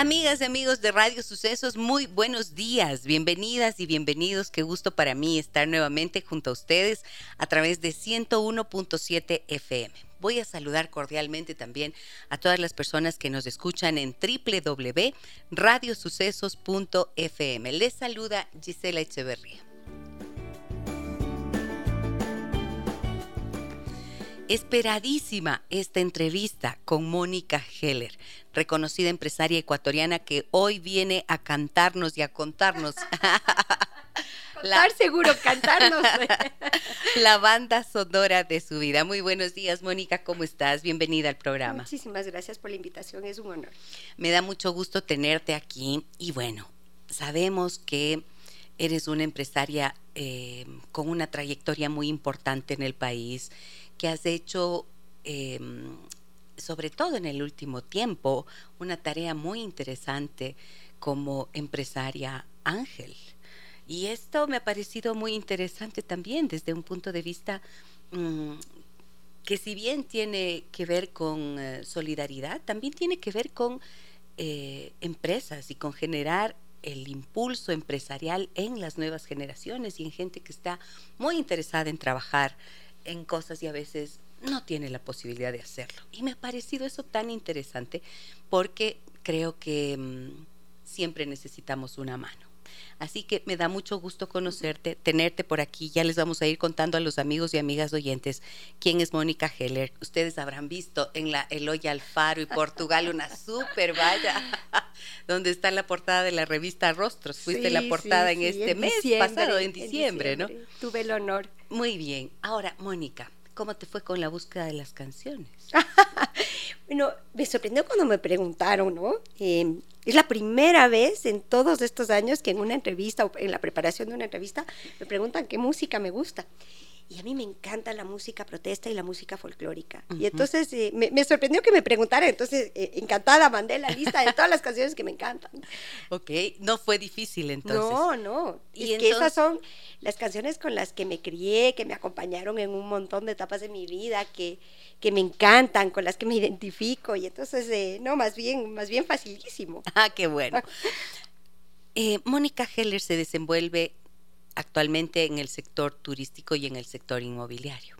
Amigas y amigos de Radio Sucesos, muy buenos días, bienvenidas y bienvenidos. Qué gusto para mí estar nuevamente junto a ustedes a través de 101.7 FM. Voy a saludar cordialmente también a todas las personas que nos escuchan en www.radiosucesos.fm. Les saluda Gisela Echeverría. Esperadísima esta entrevista con Mónica Heller, reconocida empresaria ecuatoriana que hoy viene a cantarnos y a contarnos. Contar seguro, cantarnos. la banda sonora de su vida. Muy buenos días, Mónica, ¿cómo estás? Bienvenida al programa. Muchísimas gracias por la invitación, es un honor. Me da mucho gusto tenerte aquí y bueno, sabemos que eres una empresaria eh, con una trayectoria muy importante en el país que has hecho, em, sobre todo en el último tiempo, una tarea muy interesante como empresaria Ángel. Y esto me ha parecido muy interesante también desde un punto de vista mm, que si bien tiene que ver con eh, solidaridad, también tiene que ver con eh, empresas y con generar el impulso empresarial en las nuevas generaciones y en gente que está muy interesada en trabajar en cosas y a veces no tiene la posibilidad de hacerlo. Y me ha parecido eso tan interesante porque creo que mm, siempre necesitamos una mano. Así que me da mucho gusto conocerte, tenerte por aquí. Ya les vamos a ir contando a los amigos y amigas oyentes quién es Mónica Heller. Ustedes habrán visto en la Eloy Alfaro y Portugal una súper valla donde está la portada de la revista Rostros. Fuiste la portada en este mes pasado, en diciembre, ¿no? Tuve el honor. Muy bien. Ahora, Mónica, ¿cómo te fue con la búsqueda de las canciones? bueno, me sorprendió cuando me preguntaron, ¿no? Em, es la primera vez en todos estos años que en una entrevista o en la preparación de una entrevista me preguntan qué música me gusta. Y a mí me encanta la música protesta y la música folclórica. Y entonces eh, me, sorprendió que me preguntara, entonces eh, encantada mandé la lista de todas las canciones que me encantan. Ok, no fue difícil entonces. No, no. Y es que esas son las canciones con las que me crié, que me acompañaron en un montón de etapas de mi vida, que, que me encantan, con las que me identifico. Y entonces, eh, no, más bien, más bien facilísimo. Ah, qué bueno. Mónica Heller se desenvuelve actualmente en el sector turístico y en el sector inmobiliario.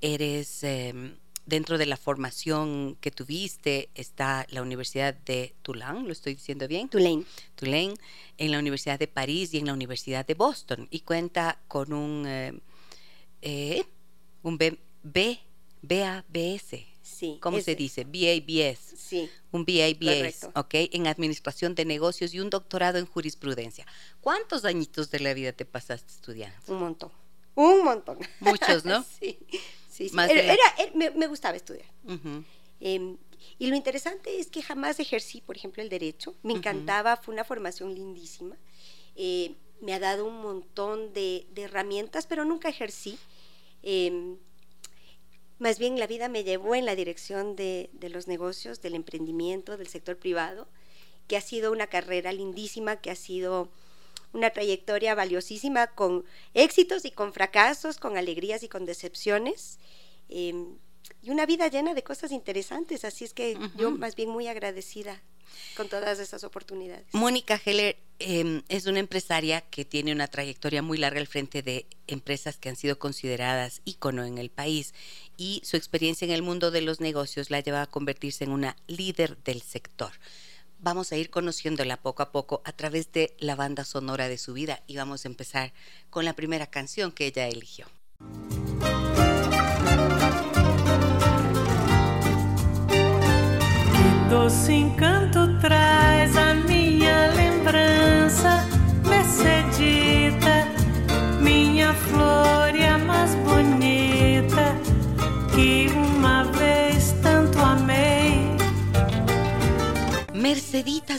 Eres, em, dentro de la formación que tuviste, está la Universidad de Tulane, ¿lo estoy diciendo bien? Tulane. Tulane, en la Universidad de París y en la Universidad de Boston. Y cuenta con un, em, eh, un B, B, BABS, ¿Cómo se dice? BABS. Sí. Un BABS, ¿ok? En Administración de Negocios y un doctorado en Jurisprudencia. ¿Cuántos añitos de la vida te pasaste estudiando? Un montón. Un montón. Muchos, ¿no? sí. Sí, Era, me, gustaba estudiar. Em, y lo interesante es que jamás ejercí, por ejemplo, el derecho. Me encantaba, fue una formación lindísima. Eh, me ha dado un montón de, herramientas, pero nunca ejercí. Eh, más bien la vida me llevó en la dirección de, los negocios, del emprendimiento, del sector privado, que ha sido una carrera lindísima, que ha sido una trayectoria valiosísima con éxitos y con fracasos, con alegrías y con decepciones. Em, y una vida llena de cosas interesantes, así es que yo más bien muy agradecida con todas esas oportunidades. Mónica Heller em, es una empresaria que tiene una trayectoria muy larga al frente de empresas que han sido consideradas ícono en el país y su experiencia en el mundo de los negocios la lleva a convertirse en una líder del sector. Vamos a ir conociéndola poco a poco a través de la banda sonora de su vida y vamos a empezar con la primera canción que ella eligió.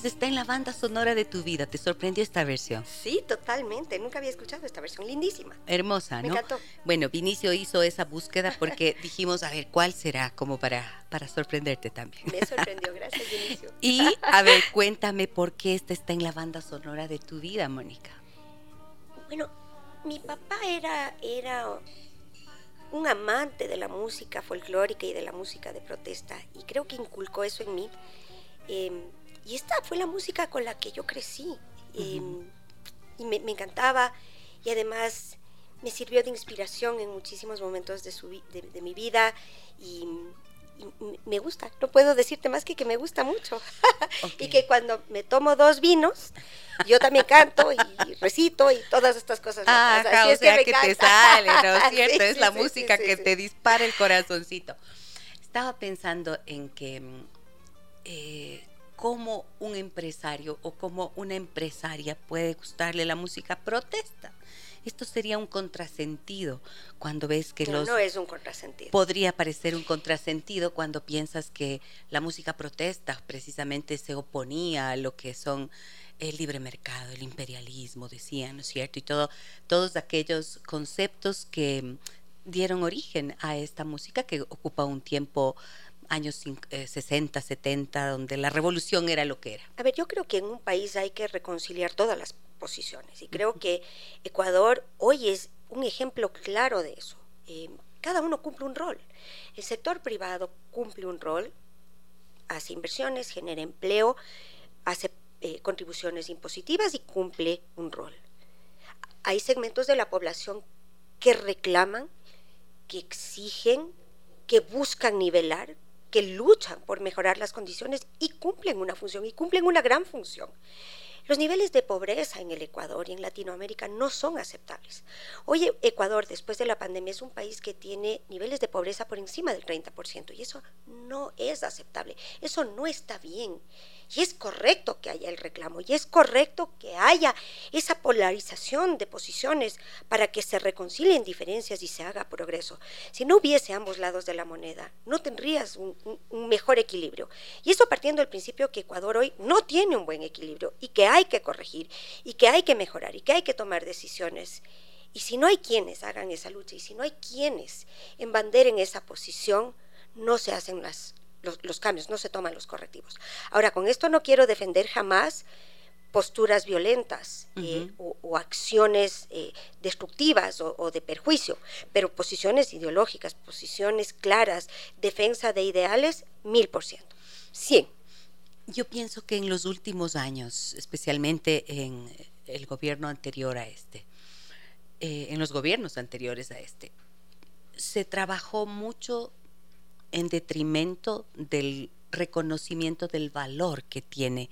Está en la banda sonora de tu vida. ¿Te sorprendió esta versión? Sí, totalmente. Nunca había escuchado esta versión. Lindísima. Hermosa, ¿no? Me encantó. Bueno, Vinicio hizo esa búsqueda porque dijimos, a ver, ¿cuál será? Como para, para sorprenderte también. Me sorprendió. Gracias, Vinicio. y, a ver, cuéntame por qué esta está en la banda sonora de tu vida, Mónica. Bueno, mi papá era, era un amante de la música folclórica y de la música de protesta y creo que inculcó eso en mí. Em, y esta fue la música con la que yo crecí em, y me, encantaba y además me sirvió de inspiración en muchísimos momentos de, su, de mi vida y me gusta, no puedo decirte más que que me gusta mucho. y que cuando me tomo dos vinos, yo también canto y recito y todas estas cosas. Ah, o sea que, te sale, ¿no es cierto? es la música que te dispara el corazoncito. Estaba pensando en que eh, cómo un empresario o cómo una empresaria puede gustarle la música protesta. Esto sería un contrasentido cuando ves que los... No es un contrasentido. Podría parecer un contrasentido cuando piensas que la música protesta precisamente se oponía a lo que son el libre mercado, el imperialismo, decían, ¿no es cierto? Y todo, todos aquellos conceptos que dieron origen a esta música que ocupa un tiempo años 60, 70, eh, donde la revolución era lo que era. A ver, yo creo que en un país hay que reconciliar todas las posiciones y creo que Ecuador hoy es un ejemplo claro de eso. Eh, cada uno cumple un rol. El sector privado cumple un rol, hace inversiones, genera empleo, hace eh, contribuciones impositivas y cumple un rol. Hay segmentos de la población que reclaman, que exigen, que buscan nivelar, que luchan por mejorar las condiciones y cumplen una función, y cumplen una gran función. Los niveles de pobreza en el Ecuador y en Latinoamérica no son aceptables. Hoy Ecuador, después de la pandemia, es un país que tiene niveles de pobreza por encima del 30% y eso no es aceptable, eso no está bien. Y es correcto que haya el reclamo y es correcto que haya esa polarización de posiciones para que se reconcilien diferencias y se haga progreso. Si no hubiese ambos lados de la moneda, no tendrías un, mejor equilibrio. Y eso partiendo del principio que Ecuador hoy no tiene un buen equilibrio y que hay que corregir y que hay que mejorar y que hay que tomar decisiones. Y si no hay quienes hagan esa lucha y si no hay quienes embanderen esa posición, no se hacen las, los, cambios, no se toman los correctivos. Ahora, con esto no quiero defender jamás posturas violentas eh, o, acciones eh, destructivas o, de perjuicio, pero posiciones ideológicas, posiciones claras, defensa de ideales, mil por ciento, cien. Yo pienso que en los últimos años, especialmente en el gobierno anterior a este, eh, en los gobiernos anteriores a este, se trabajó mucho en detrimento del reconocimiento del valor que tiene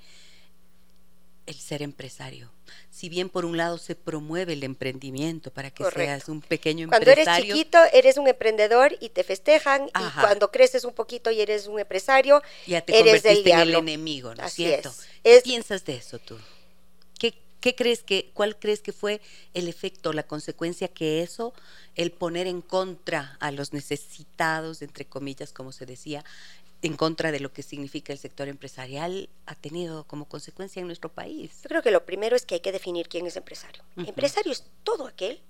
el ser empresario. Si bien por un lado se promueve el emprendimiento para que seas un pequeño empresario. Cuando eres chiquito eres un emprendedor y te festejan y cuando creces un poquito y eres un empresario ya te eres el, el enemigo, ¿no es cierto? ¿Qué piensas de eso tú? ¿Qué crees que, cuál crees que fue el efecto, la consecuencia que eso, el poner en contra a los necesitados, entre comillas, como se decía, en contra de lo que significa el sector empresarial, ha tenido como consecuencia en nuestro país? Yo creo que lo primero es que hay que definir quién es empresario. Empresario es todo aquel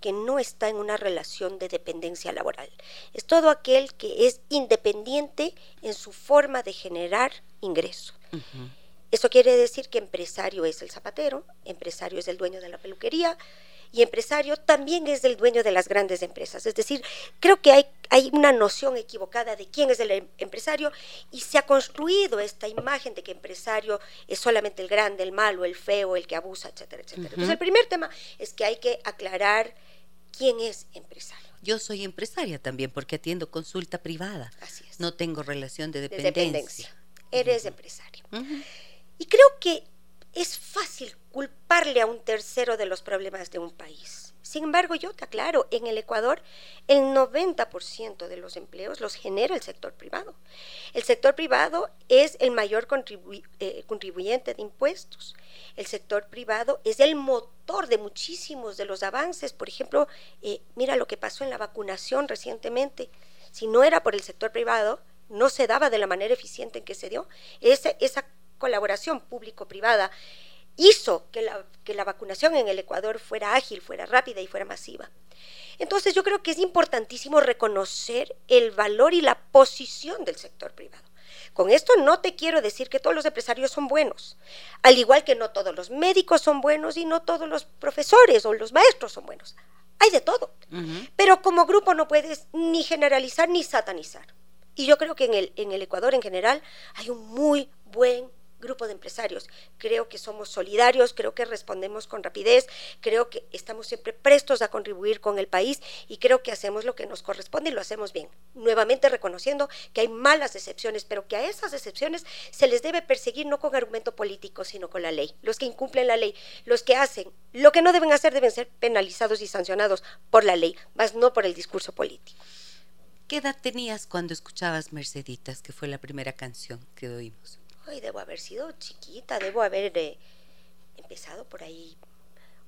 que no está en una relación de dependencia laboral. Es todo aquel que es independiente en su forma de generar ingreso. Eso quiere decir que empresario es el zapatero, empresario es el dueño de la peluquería y empresario también es el dueño de las grandes empresas. Es decir, creo que hay, hay una noción equivocada de quién es el em, empresario y se ha construido esta imagen de que empresario es solamente el grande, el malo, el feo, el que abusa, etcétera, etcétera. Entonces, el primer tema es que hay que aclarar quién es empresario. Yo soy empresaria también porque atiendo consulta privada. Así es. No tengo relación de dependencia. Eres empresario. Y creo que es fácil culparle a un tercero de los problemas de un país. Sin embargo, yo te aclaro, en el Ecuador el 90% de los empleos los genera el sector privado. El sector privado es el mayor eh, contribuyente de impuestos. El sector privado es el motor de muchísimos de los avances. Por ejemplo, eh, mira lo que pasó en la vacunación recientemente. Si no era por el sector privado, no se daba de la manera eficiente en que se dio. esa colaboración público-privada hizo que la, que la vacunación en el Ecuador fuera ágil, fuera rápida y fuera masiva. Entonces yo creo que es importantísimo reconocer el valor y la posición del sector privado. Con esto no te quiero decir que todos los empresarios son buenos, al igual que no todos los médicos son buenos y no todos los profesores o los maestros son buenos. Hay de todo. Pero como grupo no puedes ni generalizar ni satanizar. Y yo creo que en el, en el Ecuador en general hay un muy buen grupo de empresarios. Creo que somos solidarios, creo que respondemos con rapidez, creo que estamos siempre prestos a contribuir con el país y creo que hacemos lo que nos corresponde y lo hacemos bien. Nuevamente reconociendo que hay malas excepciones, pero que a esas excepciones se les debe perseguir no con argumento político, sino con la ley. Los que incumplen la ley, los que hacen lo que no deben hacer deben ser penalizados y sancionados por la ley, más no por el discurso político. ¿Qué edad tenías cuando escuchabas Merceditas, que fue la primera canción que oímos? Ay, debo haber sido chiquita, debo haber eh, empezado por ahí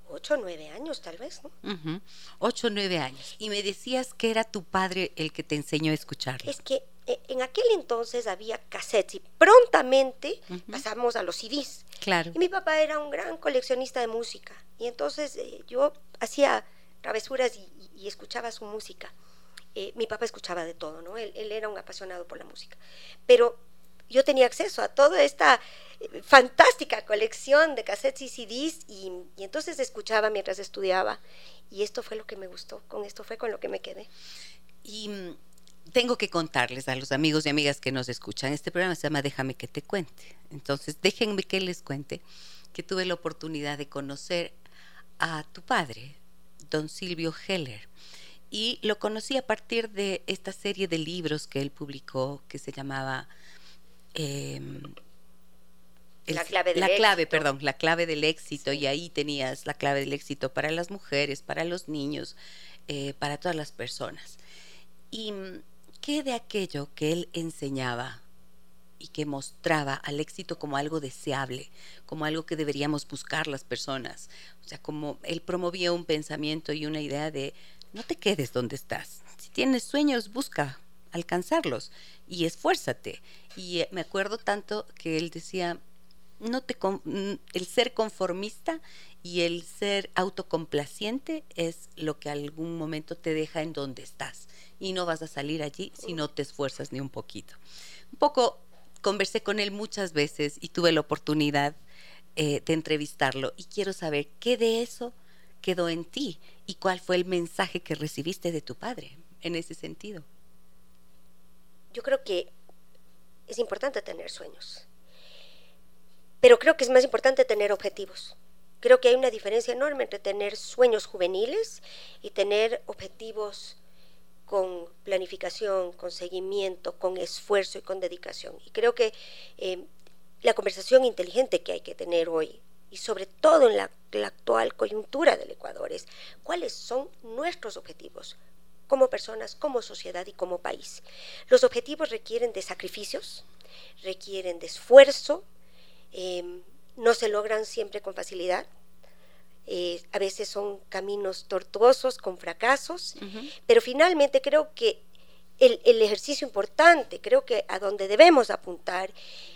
ocho o nueve años tal vez, ¿no? Ocho o nueve años. Y me decías que era tu padre el que te enseñó a escucharlo. Es que eh, en aquel entonces había cassettes y prontamente pasamos a los CDs. Claro. Y mi papá era un gran coleccionista de música. Y entonces eh, yo hacía travesuras y, escuchaba su música. mi papá escuchaba de todo, ¿no? Él, él, era un apasionado por la música. Pero yo tenía acceso a toda esta eh, fantástica colección de cassettes y CDs y, entonces escuchaba mientras estudiaba y esto fue lo que me gustó, con esto fue con lo que me quedé. Y mm, tengo que contarles a los amigos y amigas que nos escuchan, este programa se llama Déjame que te cuente. Entonces, déjenme que les cuente que tuve la oportunidad de conocer a tu padre, don Silvio Heller. Y lo conocí a partir de esta serie de libros que él publicó que se llamaba Em, la clave del la clave, perdón, la clave del éxito y ahí tenías la clave del éxito para las mujeres, para los niños, eh, para todas las personas. ¿Y mm, qué de aquello que él enseñaba y que mostraba al éxito como algo deseable, como algo que deberíamos buscar las personas? O sea, como él promovía un pensamiento y una idea de no te quedes donde estás. Si tienes sueños, busca alcanzarlos y esfuérzate. Y eh, me acuerdo tanto que él decía, no te el ser conformista y el ser autocomplaciente es lo que algún momento te deja en donde estás y no vas a salir allí si no te esfuerzas ni un poquito. Un poco conversé con él muchas veces y tuve la oportunidad eh, de entrevistarlo y quiero saber qué de eso quedó en ti y cuál fue el mensaje que recibiste de tu padre en ese sentido yo creo que es importante tener sueños, pero creo que es más importante tener objetivos. Creo que hay una diferencia enorme entre tener sueños juveniles y tener objetivos con planificación, con seguimiento, con esfuerzo y con dedicación. Y creo que eh, la conversación inteligente que hay que tener hoy, y sobre todo en la actual coyuntura del Ecuador, es cuáles son nuestros objetivos, como personas, como sociedad y como país. Los objetivos requieren de sacrificios, requieren de esfuerzo, em, no se logran siempre con facilidad. Eh, a veces son caminos tortuosos, con fracasos, pero finalmente creo que el, ejercicio importante, creo que a donde debemos apuntar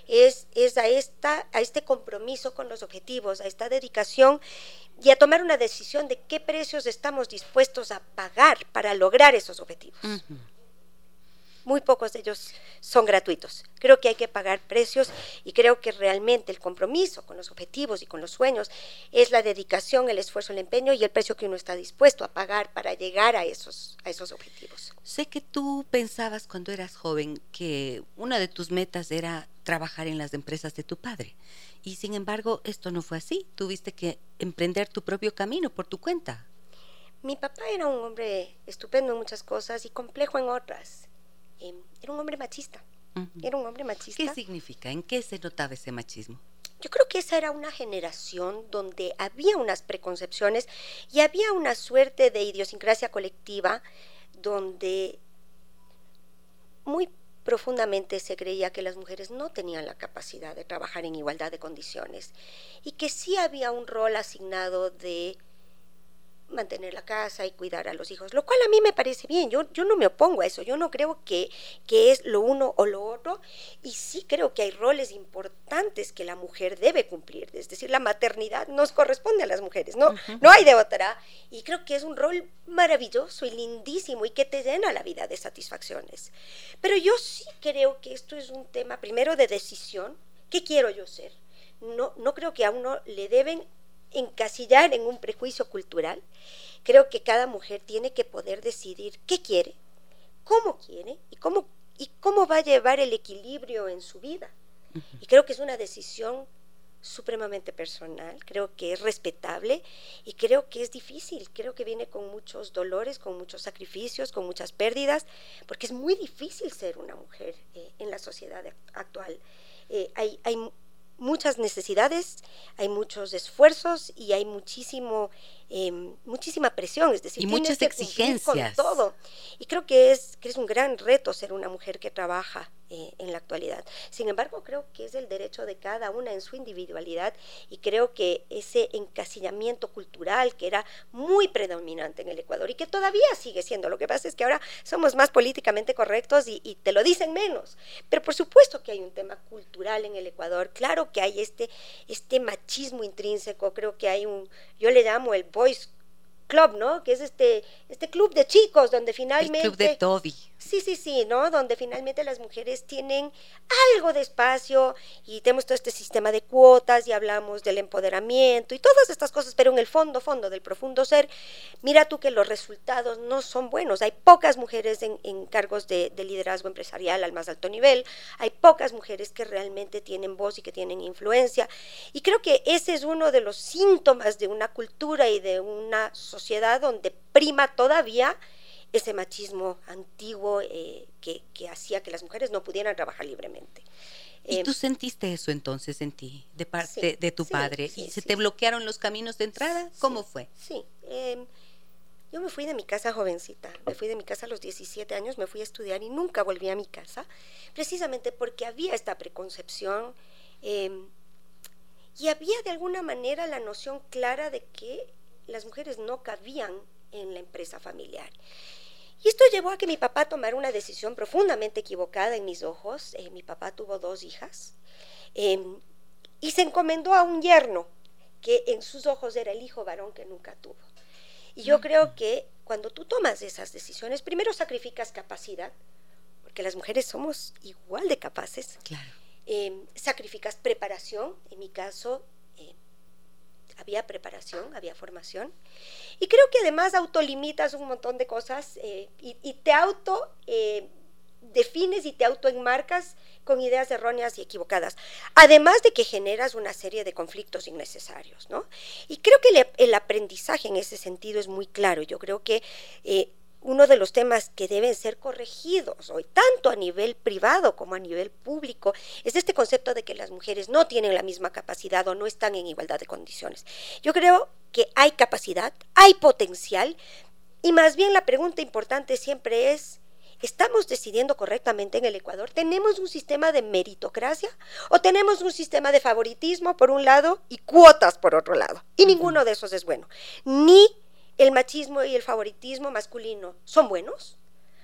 es, es a, esta, a este compromiso con los objetivos, a esta dedicación y a tomar una decisión de qué precios estamos dispuestos a pagar para lograr esos objetivos muy pocos de ellos son gratuitos. Creo que hay que pagar precios y creo que realmente el compromiso con los objetivos y con los sueños es la dedicación, el esfuerzo, el empeño y el precio que uno está dispuesto a pagar para llegar a esos, a esos objetivos. Sé que tú pensabas cuando eras joven que una de tus metas era trabajar en las empresas de tu padre. Y sin embargo, esto no fue así. Tuviste que emprender tu propio camino por tu cuenta. Mi papá era un hombre estupendo en muchas cosas y complejo en otras. Em, era un hombre machista. Era un hombre machista. ¿Qué significa? ¿En qué se notaba ese machismo? Yo creo que esa era una generación donde había unas preconcepciones y había una suerte de idiosincrasia colectiva donde muy profundamente se creía que las mujeres no tenían la capacidad de trabajar en igualdad de condiciones y que sí había un rol asignado de mantener la casa y cuidar a los hijos, lo cual a mí me parece bien, yo, yo no me opongo a eso, yo no creo que, que es lo uno o lo otro, y sí creo que hay roles importantes que la mujer debe cumplir, es decir, la maternidad nos corresponde a las mujeres, no, no hay de otra, y creo que es un rol maravilloso y lindísimo y que te llena la vida de satisfacciones. Pero yo sí creo que esto es un tema primero de decisión, ¿qué quiero yo ser? No, no creo que a uno le deben encasillar en un prejuicio cultural. Creo que cada mujer tiene que poder decidir qué quiere, cómo quiere y cómo, y cómo va a llevar el equilibrio en su vida. Y creo que es una decisión supremamente personal, creo que es respetable y creo que es difícil, creo que viene con muchos dolores, con muchos sacrificios, con muchas pérdidas, porque es muy difícil ser una mujer eh, en la sociedad actual. Eh, hay, hay muchas necesidades, hay muchos esfuerzos y hay muchísimo, em, muchísima presión, es decir, y muchas exigencias. Con todo. Y creo que es, que es un gran reto ser una mujer que trabaja eh, en la actualidad. Sin embargo, creo que es el derecho de cada una en su individualidad y creo que ese encasillamiento cultural que era muy predominante en el Ecuador y que todavía sigue siendo, lo que pasa es que ahora somos más políticamente correctos y, te lo dicen menos, pero por supuesto que hay un tema cultural en el Ecuador, claro que hay este, este machismo intrínseco, creo que hay un, yo le llamo el boys club, ¿no? Que es este, este club de chicos donde finalmente... El club de Toby. Sí, sí, sí, ¿no? Donde finalmente las mujeres tienen algo de espacio y tenemos todo este sistema de cuotas y hablamos del empoderamiento y todas estas cosas, pero en el fondo, fondo del profundo ser, mira tú que los resultados no son buenos. Hay pocas mujeres en, cargos de, de, liderazgo empresarial al más alto nivel, hay pocas mujeres que realmente tienen voz y que tienen influencia. Y creo que ese es uno de los síntomas de una cultura y de una sociedad donde prima todavía ese machismo antiguo eh, que, hacía que las mujeres no pudieran trabajar libremente. ¿Y tú sentiste eso entonces en ti, de parte de tu padre? ¿Y se te bloquearon los caminos de entrada? ¿Cómo fue? Sí. Em, yo me fui de mi casa jovencita, me fui de mi casa a los 17 años, me fui a estudiar y nunca volví a mi casa, precisamente porque había esta preconcepción em, y había de alguna manera la noción clara de que las mujeres no cabían en la empresa familiar. Y esto llevó a que mi papá tomara una decisión profundamente equivocada en mis ojos. Eh, mi papá tuvo dos hijas em, y se encomendó a un yerno que en sus ojos era el hijo varón que nunca tuvo. Y yo creo que cuando tú tomas esas decisiones, primero sacrificas capacidad, porque las mujeres somos igual de capaces. Claro. Em, sacrificas preparación, en mi caso, había preparación, había formación. Y creo que además autolimitas un montón de cosas eh, y, te auto eh, defines y te autoenmarcas con ideas erróneas y equivocadas. Además de que generas una serie de conflictos innecesarios, ¿no? Y creo que el, aprendizaje en ese sentido es muy claro. Yo creo que eh, uno de los temas que deben ser corregidos hoy, tanto a nivel privado como a nivel público, es este concepto de que las mujeres no tienen la misma capacidad o no están en igualdad de condiciones. Yo creo que hay capacidad, hay potencial, y más bien la pregunta importante siempre es, ¿estamos decidiendo correctamente en el Ecuador? ¿Tenemos un sistema de meritocracia o tenemos un sistema de favoritismo por un lado y cuotas por otro lado? Y ninguno de esos es bueno. Ni el machismo y el favoritismo masculino son buenos,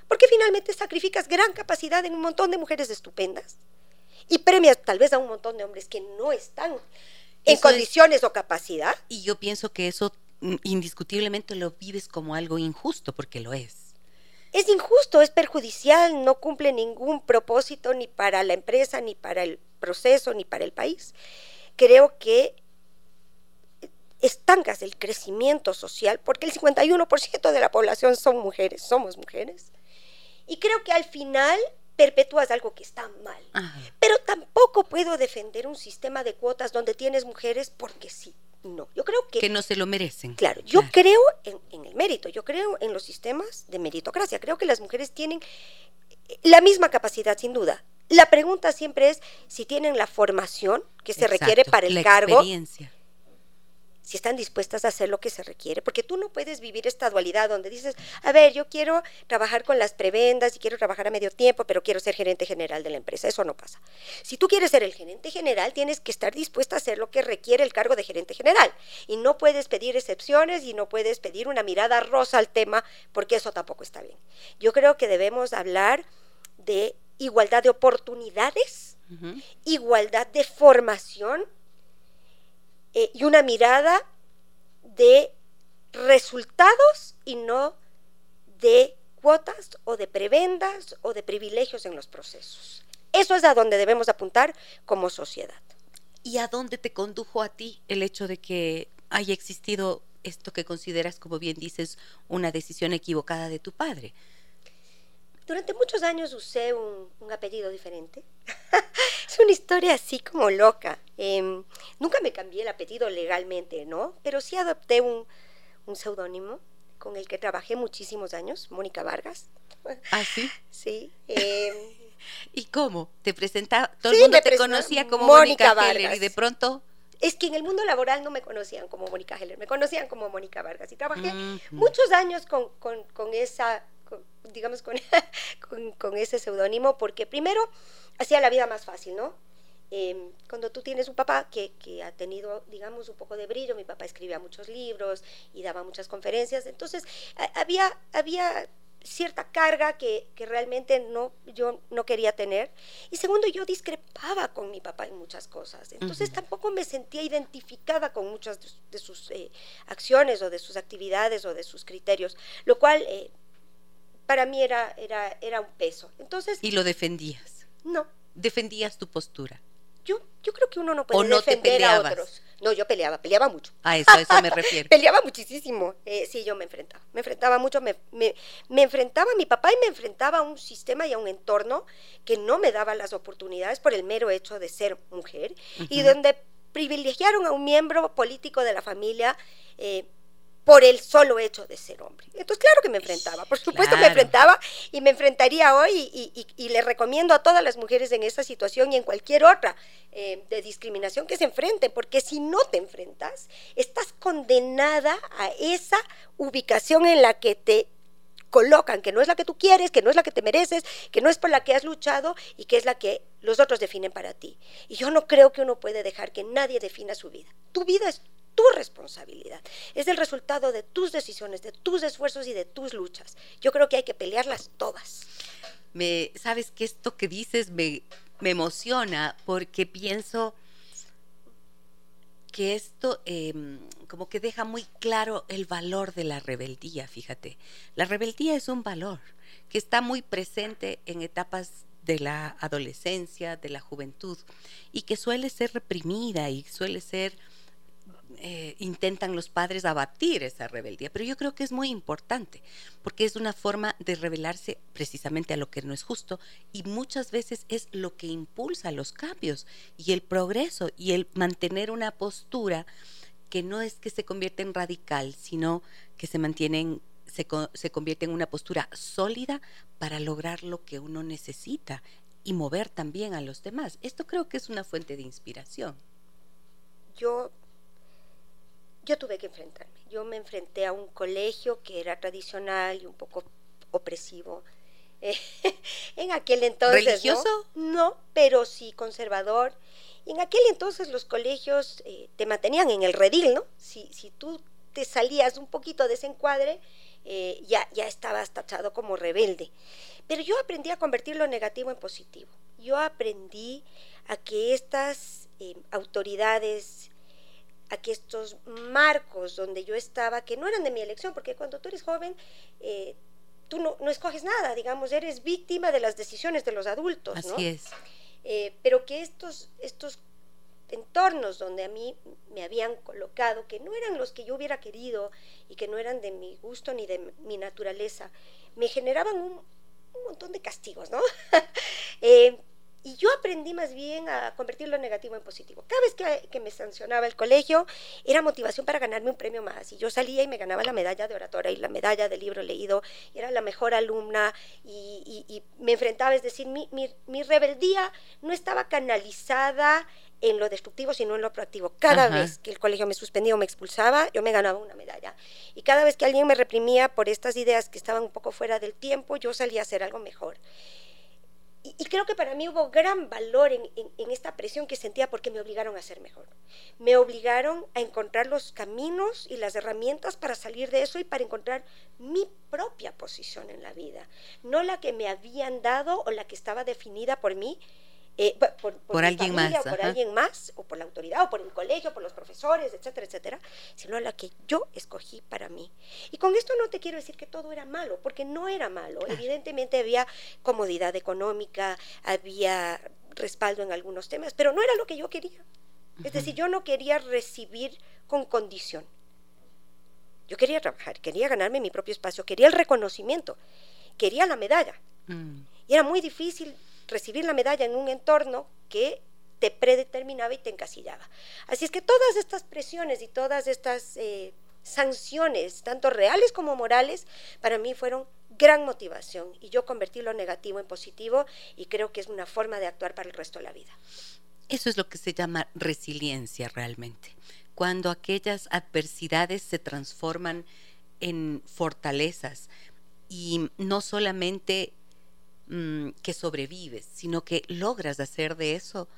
porque finalmente sacrificas gran capacidad en un montón de mujeres estupendas y premias tal vez a un montón de hombres que no están en condiciones o capacidad. Y yo pienso que eso mm, indiscutiblemente lo vives como algo injusto, porque lo es. Es injusto, es perjudicial, no cumple ningún propósito ni para la empresa, ni para el proceso, ni para el país. Creo que estancas el crecimiento social, porque el 51% de la población son mujeres, somos mujeres. Y creo que al final perpetúas algo que está mal. Pero tampoco puedo defender un sistema de cuotas donde tienes mujeres porque sí. No, yo creo que... Que no se lo merecen. Claro, yo creo en, en, el mérito, yo creo en los sistemas de meritocracia, creo que las mujeres tienen la misma capacidad, sin duda. La pregunta siempre es si tienen la formación que se requiere para el la cargo. Experiencia si están dispuestas a hacer lo que se requiere, porque tú no puedes vivir esta dualidad donde dices, a ver, yo quiero trabajar con las prebendas y quiero trabajar a medio tiempo, pero quiero ser gerente general de la empresa. Eso no pasa. Si tú quieres ser el gerente general, tienes que estar dispuesta a hacer lo que requiere el cargo de gerente general. Y no puedes pedir excepciones y no puedes pedir una mirada rosa al tema, porque eso tampoco está bien. Yo creo que debemos hablar de igualdad de oportunidades, igualdad de formación eh, y una mirada de resultados y no de cuotas o de prebendas o de privilegios en los procesos. Eso es a donde debemos apuntar como sociedad. ¿Y a dónde te condujo a ti el hecho de que haya existido esto que consideras, como bien dices, una decisión equivocada de tu padre? Durante muchos años usé un, apellido diferente. es una historia así como loca. Em, nunca me cambié el apellido legalmente, ¿no? Pero sí adopté un, un seudónimo con el que trabajé muchísimos años, Mónica Vargas. ¿Ah, sí? Sí. Em, ¿Y cómo? ¿Te presentaba? Todo el mundo te conocía como Mónica, Vargas. y de pronto... Es que en el mundo laboral no me conocían como Mónica Heller, me conocían como Mónica Vargas. Y trabajé muchos años con, con, con esa digamos, con, con, ese seudónimo, porque primero hacía la vida más fácil, ¿no? Em, cuando tú tienes un papá que, que, ha tenido, digamos, un poco de brillo, mi papá escribía muchos libros y daba muchas conferencias, entonces había, había cierta carga que, que, realmente no, yo no quería tener. Y segundo, yo discrepaba con mi papá en muchas cosas. Entonces tampoco me sentía identificada con muchas de, sus eh, acciones o de sus actividades o de sus criterios, lo cual eh, para mí era, era, era un peso. Entonces, ¿Y lo defendías? No. ¿Defendías tu postura? Yo, yo creo que uno no puede defender a otros. No, yo peleaba, peleaba mucho. A eso, a eso me refiero. peleaba muchísimo. Eh, sí, yo me enfrentaba. Me enfrentaba mucho, me, me, enfrentaba a mi papá y me enfrentaba a un sistema y a un entorno que no me daba las oportunidades por el mero hecho de ser mujer y donde privilegiaron a un miembro político de la familia eh, por el solo hecho de ser hombre. Entonces, claro que me enfrentaba, por supuesto me enfrentaba y me enfrentaría hoy y, le recomiendo a todas las mujeres en esta situación y en cualquier otra eh, de discriminación que se enfrenten, porque si no te enfrentas, estás condenada a esa ubicación en la que te colocan, que no es la que tú quieres, que no es la que te mereces, que no es por la que has luchado y que es la que los otros definen para ti. Y yo no creo que uno puede dejar que nadie defina su vida. Tu vida es tu responsabilidad, es el resultado de tus decisiones, de tus esfuerzos y de tus luchas. Yo creo que hay que pelearlas todas. Me, sabes que esto que dices me, me emociona porque pienso que esto em, como que deja muy claro el valor de la rebeldía, fíjate. La rebeldía es un valor que está muy presente en etapas de la adolescencia, de la juventud, y que suele ser reprimida y suele ser eh, intentan los padres abatir esa rebeldía, pero yo creo que es muy importante porque es una forma de rebelarse precisamente a lo que no es justo y muchas veces es lo que impulsa los cambios y el progreso y el mantener una postura que no es que se convierta en radical, sino que se mantiene se, se convierte en una postura sólida para lograr lo que uno necesita y mover también a los demás. Esto creo que es una fuente de inspiración. Yo yo tuve que enfrentarme. Yo me enfrenté a un colegio que era tradicional y un poco opresivo. en aquel entonces. ¿Religioso? ¿no? pero sí conservador. Y en aquel entonces los colegios eh, te mantenían en el redil, ¿no? Si, si tú te salías un poquito de ese encuadre, eh, ya, ya estabas tachado como rebelde. Pero yo aprendí a convertir lo negativo en positivo. Yo aprendí a que estas eh, autoridades a que estos marcos donde yo estaba, que no eran de mi elección, porque cuando tú eres joven, eh, tú no, no, escoges nada, digamos, eres víctima de las decisiones de los adultos. Así es. Eh, pero que estos, estos entornos donde a mí me habían colocado, que no eran los que yo hubiera querido y que no eran de mi gusto ni de mi naturaleza, me generaban un, un montón de castigos, ¿no? eh, y yo aprendí más bien a convertir lo negativo en positivo. Cada vez que, que, me sancionaba el colegio, era motivación para ganarme un premio más. Y yo salía y me ganaba la medalla de oratora y la medalla del libro leído. Era la mejor alumna y, y, me enfrentaba, es decir, mi, mi, mi rebeldía no estaba canalizada en lo destructivo, sino en lo proactivo. Cada vez que el colegio me suspendía o me expulsaba, yo me ganaba una medalla. Y cada vez que alguien me reprimía por estas ideas que estaban un poco fuera del tiempo, yo salía a hacer algo mejor. Y, creo que para mí hubo gran valor en, esta presión que sentía porque me obligaron a ser mejor. Me obligaron a encontrar los caminos y las herramientas para salir de eso y para encontrar mi propia posición en la vida, no la que me habían dado o la que estaba definida por mí, eh, por, alguien más. por alguien más, o por la autoridad, o por el colegio, por los profesores, etcétera, etcétera, sino la que yo escogí para mí. Y con esto no te quiero decir que todo era malo, porque no era malo. Evidentemente había comodidad económica, había respaldo en algunos temas, pero no era lo que yo quería. Es decir, yo no quería recibir con condición. Yo quería trabajar, quería ganarme mi propio espacio, quería el reconocimiento, quería la medalla. Mm. Y era muy difícil recibir la medalla en un entorno que te predeterminaba y te encasillaba. Así es que todas estas presiones y todas estas eh, sanciones, tanto reales como morales, para mí fueron gran motivación y yo convertí lo negativo en positivo y creo que es una forma de actuar para el resto de la vida. Eso es lo que se llama resiliencia realmente, cuando aquellas adversidades se transforman en fortalezas y no solamente Mm, que sobrevives, sino que logras hacer de eso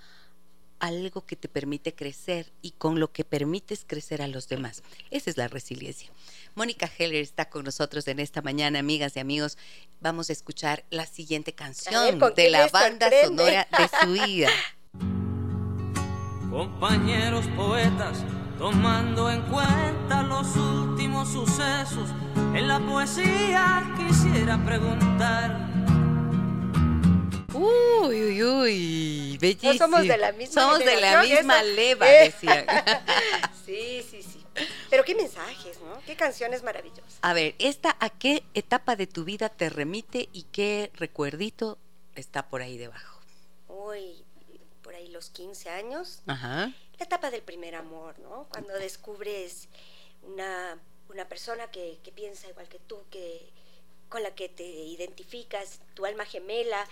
algo que te permite crecer y con lo que permites crecer a los demás. Esa es la resiliencia. Mónica Heller está con nosotros en esta mañana, amigas y amigos. Vamos a escuchar la siguiente canción de la banda sonora de su vida. Compañeros poetas, tomando en cuenta los últimos sucesos, en la poesía quisiera preguntar Uy, uy, uy, bellísimo. somos de la misma Somos de la misma leva, decían. sí, sí, sí. Pero qué mensajes, ¿no? Qué canciones maravillosas. A ver, ¿esta a qué etapa de tu vida te remite y qué recuerdito está por ahí debajo? Uy, por ahí los 15 años. Ajá. La etapa del primer amor, ¿no? Cuando descubres una, una persona que, que piensa igual que tú, que con la que te identificas, tu alma gemela,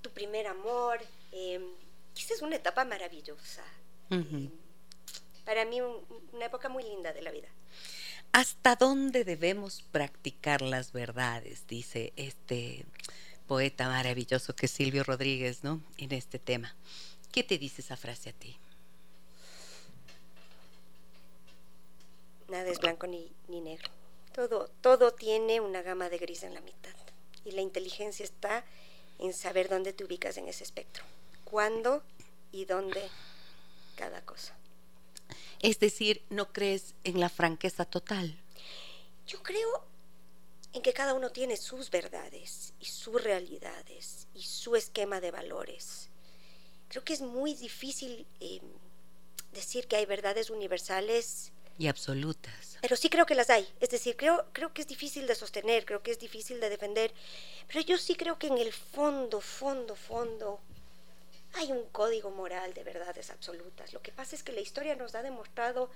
tu primer amor. Eh, esa es una etapa maravillosa. Em, para mí una época muy linda de la vida. ¿Hasta dónde debemos practicar las verdades? Dice este poeta maravilloso que es Silvio Rodríguez, ¿no? En este tema. ¿Qué te dice esa frase a ti? Nada es blanco ni, ni negro. Todo, todo tiene una gama de gris en la mitad. Y la inteligencia está en saber dónde te ubicas en ese espectro, cuándo y dónde cada cosa. Es decir, ¿no crees en la franqueza total? Yo creo en que cada uno tiene sus verdades y sus realidades y su esquema de valores. Creo que es muy difícil em, decir que hay verdades universales y absolutas. Pero sí creo que las hay. Es decir, creo, creo que es difícil de sostener, creo que es difícil de defender. Pero yo sí creo que en el fondo, fondo, fondo, hay un código moral de verdades absolutas. Lo que pasa es que la historia nos ha demostrado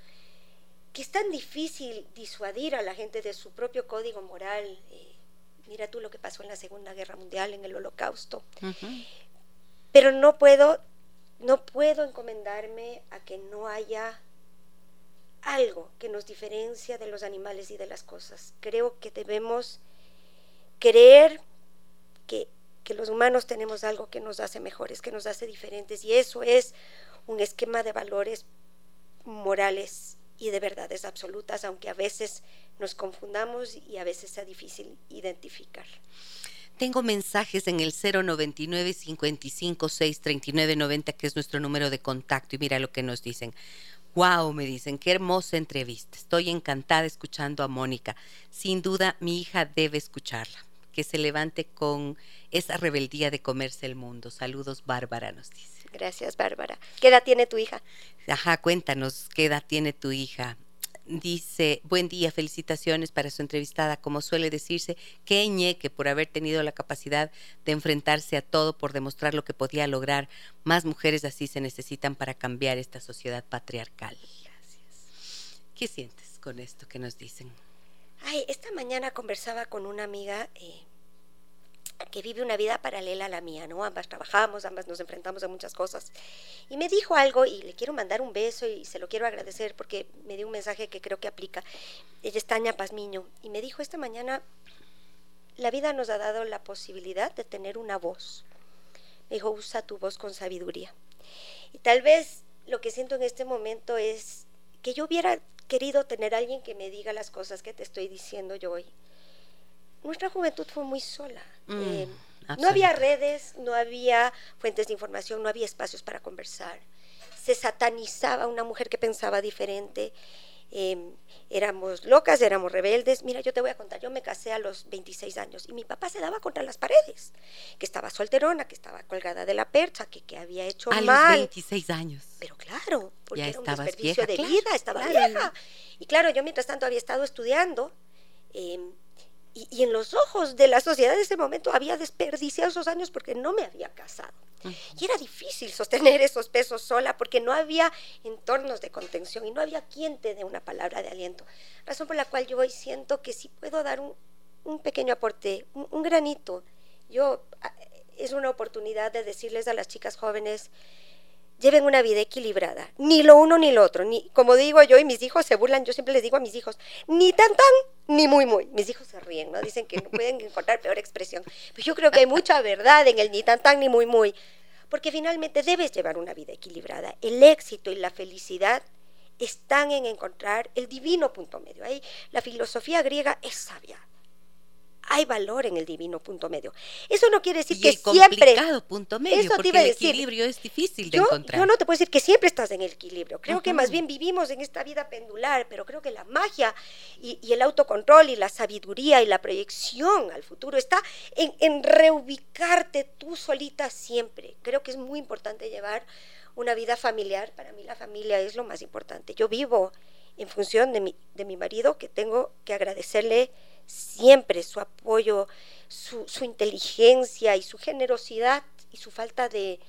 que es tan difícil disuadir a la gente de su propio código moral. Eh, mira tú lo que pasó en la Segunda Guerra Mundial, en el Holocausto. Pero no puedo, no puedo encomendarme a que no haya algo que nos diferencia de los animales y de las cosas. Creo que debemos creer que, los humanos tenemos algo que nos hace mejores, que nos hace diferentes, y eso es un esquema de valores morales y de verdades absolutas, aunque a veces nos confundamos y a veces sea difícil identificar. Tengo mensajes en el 099 55 639 90, que es nuestro número de contacto, y mira lo que nos dicen. Wow, me dicen, qué hermosa entrevista. Estoy encantada escuchando a Mónica. Sin duda, mi hija debe escucharla. Que se levante con esa rebeldía de comerse el mundo. Saludos, Bárbara, nos dice. Gracias, Bárbara. ¿Qué edad tiene tu hija? Ajá, cuéntanos, ¿qué edad tiene tu hija? Dice, buen día, felicitaciones para su entrevistada. Como suele decirse, qué ñeque por haber tenido la capacidad de enfrentarse a todo, por demostrar lo que podía lograr. Más mujeres así se necesitan para cambiar esta sociedad patriarcal. Gracias. ¿Qué sientes con esto que nos dicen? Ay, esta mañana conversaba con una amiga eh, que vive una vida paralela a la mía, ¿no? Ambas trabajamos, ambas nos enfrentamos a muchas cosas. Y me dijo algo y le quiero mandar un beso y se lo quiero agradecer porque me dio un mensaje que creo que aplica. Ella es Tania Pazmiño y me dijo esta mañana, la vida nos ha dado la posibilidad de tener una voz. Me dijo, usa tu voz con sabiduría. Y tal vez lo que siento en este momento es que yo hubiera querido tener alguien que me diga las cosas que te estoy diciendo yo hoy nuestra juventud fue muy sola. Mm, eh, no había redes, no había fuentes de información, no había espacios para conversar. Se satanizaba a una mujer que pensaba diferente. Em, éramos locas, éramos rebeldes. Mira, yo te voy a contar, yo me casé a los 26 años y mi papá se daba contra las paredes, que estaba solterona, que estaba colgada de la percha, que, que había hecho mal. A los 26 años. Pero claro, porque era un desperdicio de vida, estaba vieja. Y claro, yo mientras tanto había estado estudiando. Eh, y, en los ojos de la sociedad de ese momento había desperdiciado esos años porque no me había casado. Y era difícil sostener esos pesos sola porque no había entornos de contención y no había quien te dé una palabra de aliento. Razón por la cual yo hoy siento que si puedo dar un, pequeño aporte, un, granito. Yo, ah, es una oportunidad de decirles a las chicas jóvenes, lleven una vida equilibrada, ni lo uno ni lo otro, ni como digo yo y mis hijos se burlan, yo siempre les digo a mis hijos, ni tan tan ni muy muy. Mis hijos se ríen, ¿no? Dicen que no pueden encontrar peor expresión. Pero yo creo que hay mucha verdad en el ni tan tan ni muy muy, porque finalmente debes llevar una vida equilibrada. El éxito y la felicidad están en encontrar el divino punto medio. Ahí la filosofía griega es sabia hay valor en el divino punto medio. Eso no quiere decir que el siempre. punto medio, eso porque el equilibrio es difícil de encontrar. Yo no te puedo decir que siempre estás en el equilibrio. Creo que más bien vivimos en esta vida pendular, pero creo que la magia y, el autocontrol y la sabiduría y la proyección al futuro está en, en reubicarte tú solita siempre. Creo que es muy importante llevar una vida familiar. Para mí la familia es lo más importante. Yo vivo en función de mi, de mi marido, que tengo que agradecerle siempre su apoyo, su, inteligencia y su generosidad y su falta de,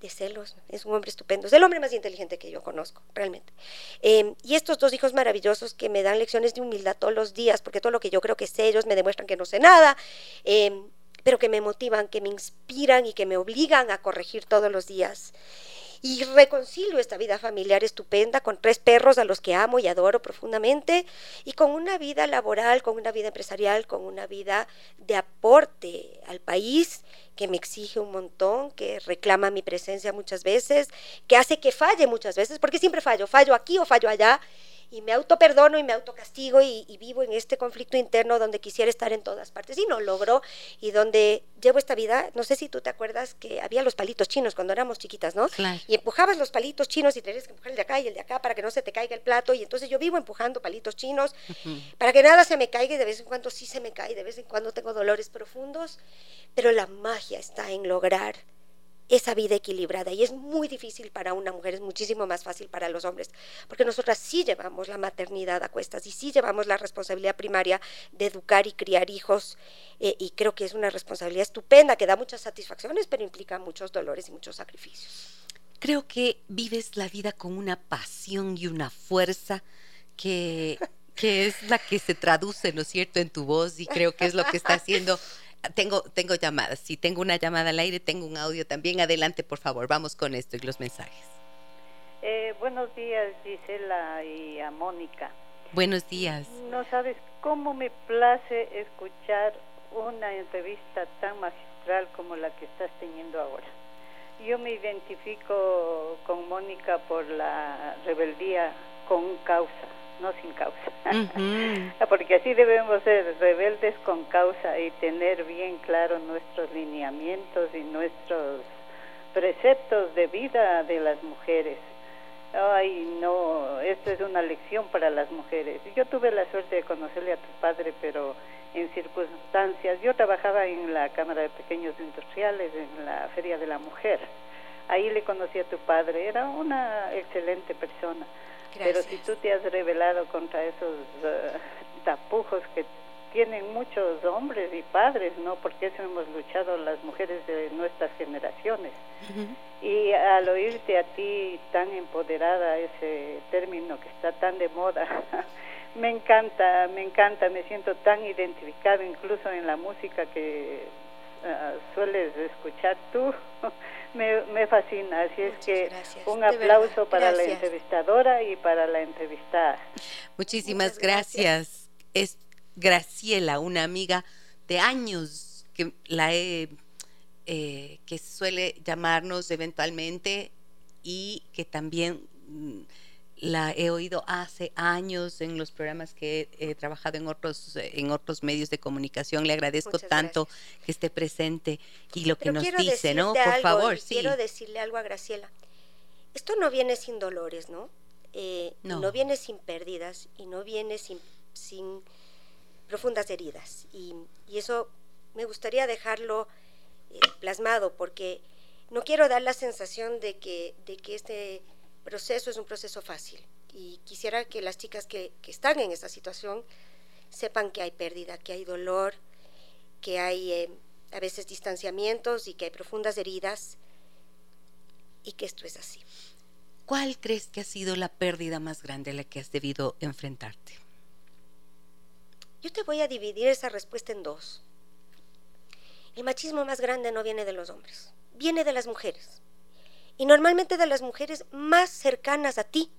de celos. Es un hombre estupendo. Es el hombre más inteligente que yo conozco, realmente. Em, y estos dos hijos maravillosos que me dan lecciones de humildad todos los días, porque todo lo que yo creo que sé, ellos me demuestran que no sé nada, em, pero que me motivan, que me inspiran y que me obligan a corregir todos los días y reconcilio esta vida familiar estupenda con tres perros a los que amo y adoro profundamente y con una vida laboral, con una vida empresarial, con una vida de aporte al país que me exige un montón, que reclama mi presencia muchas veces, que hace que falle muchas veces, porque siempre fallo, fallo aquí o fallo allá y me autoperdono y me autocastigo y, y vivo en este conflicto interno donde quisiera estar en todas partes. Y no logro y donde llevo esta vida, no sé si tú te acuerdas que había los palitos chinos cuando éramos chiquitas, ¿no? Y empujabas los palitos chinos y tenías que empujar el de acá y el de acá para que no se te caiga el plato y entonces yo vivo empujando palitos chinos para que nada se me caiga y de vez en cuando sí se me cae, de vez en cuando tengo dolores profundos, pero la magia está en lograr esa vida equilibrada. Y es muy difícil para una mujer, es muchísimo más fácil para los hombres, porque nosotras sí llevamos la maternidad a cuestas y sí llevamos la responsabilidad primaria de educar y criar hijos. Eh, y creo que es una responsabilidad estupenda, que da muchas satisfacciones, pero implica muchos dolores y muchos sacrificios. Creo que vives la vida con una pasión y una fuerza que, que es la que se traduce, ¿no es cierto?, en tu voz y creo que es lo que está haciendo tengo, tengo llamadas. Si tengo una llamada al aire, tengo un audio también. Adelante, por favor. Vamos con esto y los mensajes. Eh, buenos días, Gisela y a Mónica. Buenos días. No sabes cómo me place escuchar una entrevista tan magistral como la que estás teniendo ahora. Yo me identifico con Mónica por la rebeldía con causa no sin causa. Porque así debemos ser rebeldes con causa y tener bien claro nuestros lineamientos y nuestros preceptos de vida de las mujeres. Ay, no, esto es una lección para las mujeres. Yo tuve la suerte de conocerle a tu padre, pero en circunstancias. Yo trabajaba en la Cámara de Pequeños Industriales, en la Feria de la Mujer. Ahí le conocí a tu padre, era una excelente persona. Pero si tú te has rebelado contra esos eh, tapujos que tienen muchos hombres y padres, ¿no? Porque eso hemos luchado las mujeres de nuestras generaciones. Y al oírte a ti tan empoderada, ese término que está tan de moda, Me encanta, me encanta, me siento tan identificado incluso en la música que ah, sueles escuchar tú. me, me, fascina, así es que un aplauso para la entrevistadora y para la entrevistada. Muchísimas gracias. Es Graciela, una amiga de años que la he, eh, que suele llamarnos eventualmente y que también mm, la he oído hace años en los programas que he, trabajado en otros en otros medios de comunicación. Le agradezco tanto que esté presente y lo que nos dice, ¿no? Por favor, sí. Quiero decirle algo a Graciela. Esto no viene sin dolores, ¿no? Eh, no. viene sin pérdidas y no viene sin, sin profundas heridas. Y, eso me gustaría dejarlo eh, plasmado porque no quiero dar la sensación de que, de que este proceso es un proceso fácil y quisiera que las chicas que, están en esta situación sepan que hay pérdida, que hay dolor, que hay eh, a veces distanciamientos y que hay profundas heridas y que esto es así. ¿Cuál crees que ha sido la pérdida más grande a la que has debido enfrentarte? Yo te voy a dividir esa respuesta en dos. El machismo más grande no viene de los hombres, viene de las mujeres y normalmente de las mujeres más cercanas a ti,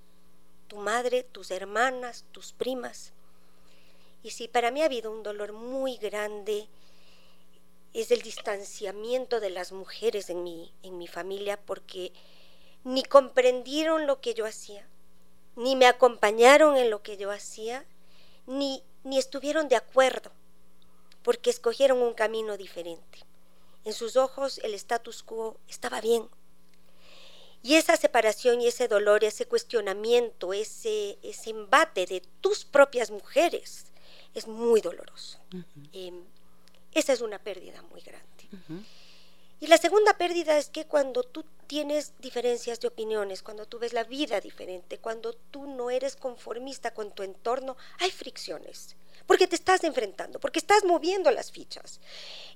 tu madre, tus hermanas, tus primas. Y si para mí ha habido un dolor muy grande, es el distanciamiento de las mujeres en mi, en mi familia porque ni comprendieron lo que yo hacía, ni me acompañaron en lo que yo hacía, ni, ni estuvieron de acuerdo, porque escogieron un camino diferente. En sus ojos el status quo estaba bien, y esa separación y ese dolor, ese cuestionamiento, ese, ese embate de tus propias mujeres es muy doloroso. Em, esa es una pérdida muy grande. Y la segunda pérdida es que cuando tú tienes diferencias de opiniones, cuando tú ves la vida diferente, cuando tú no eres conformista con tu entorno, hay fricciones porque te estás enfrentando, porque estás moviendo las fichas.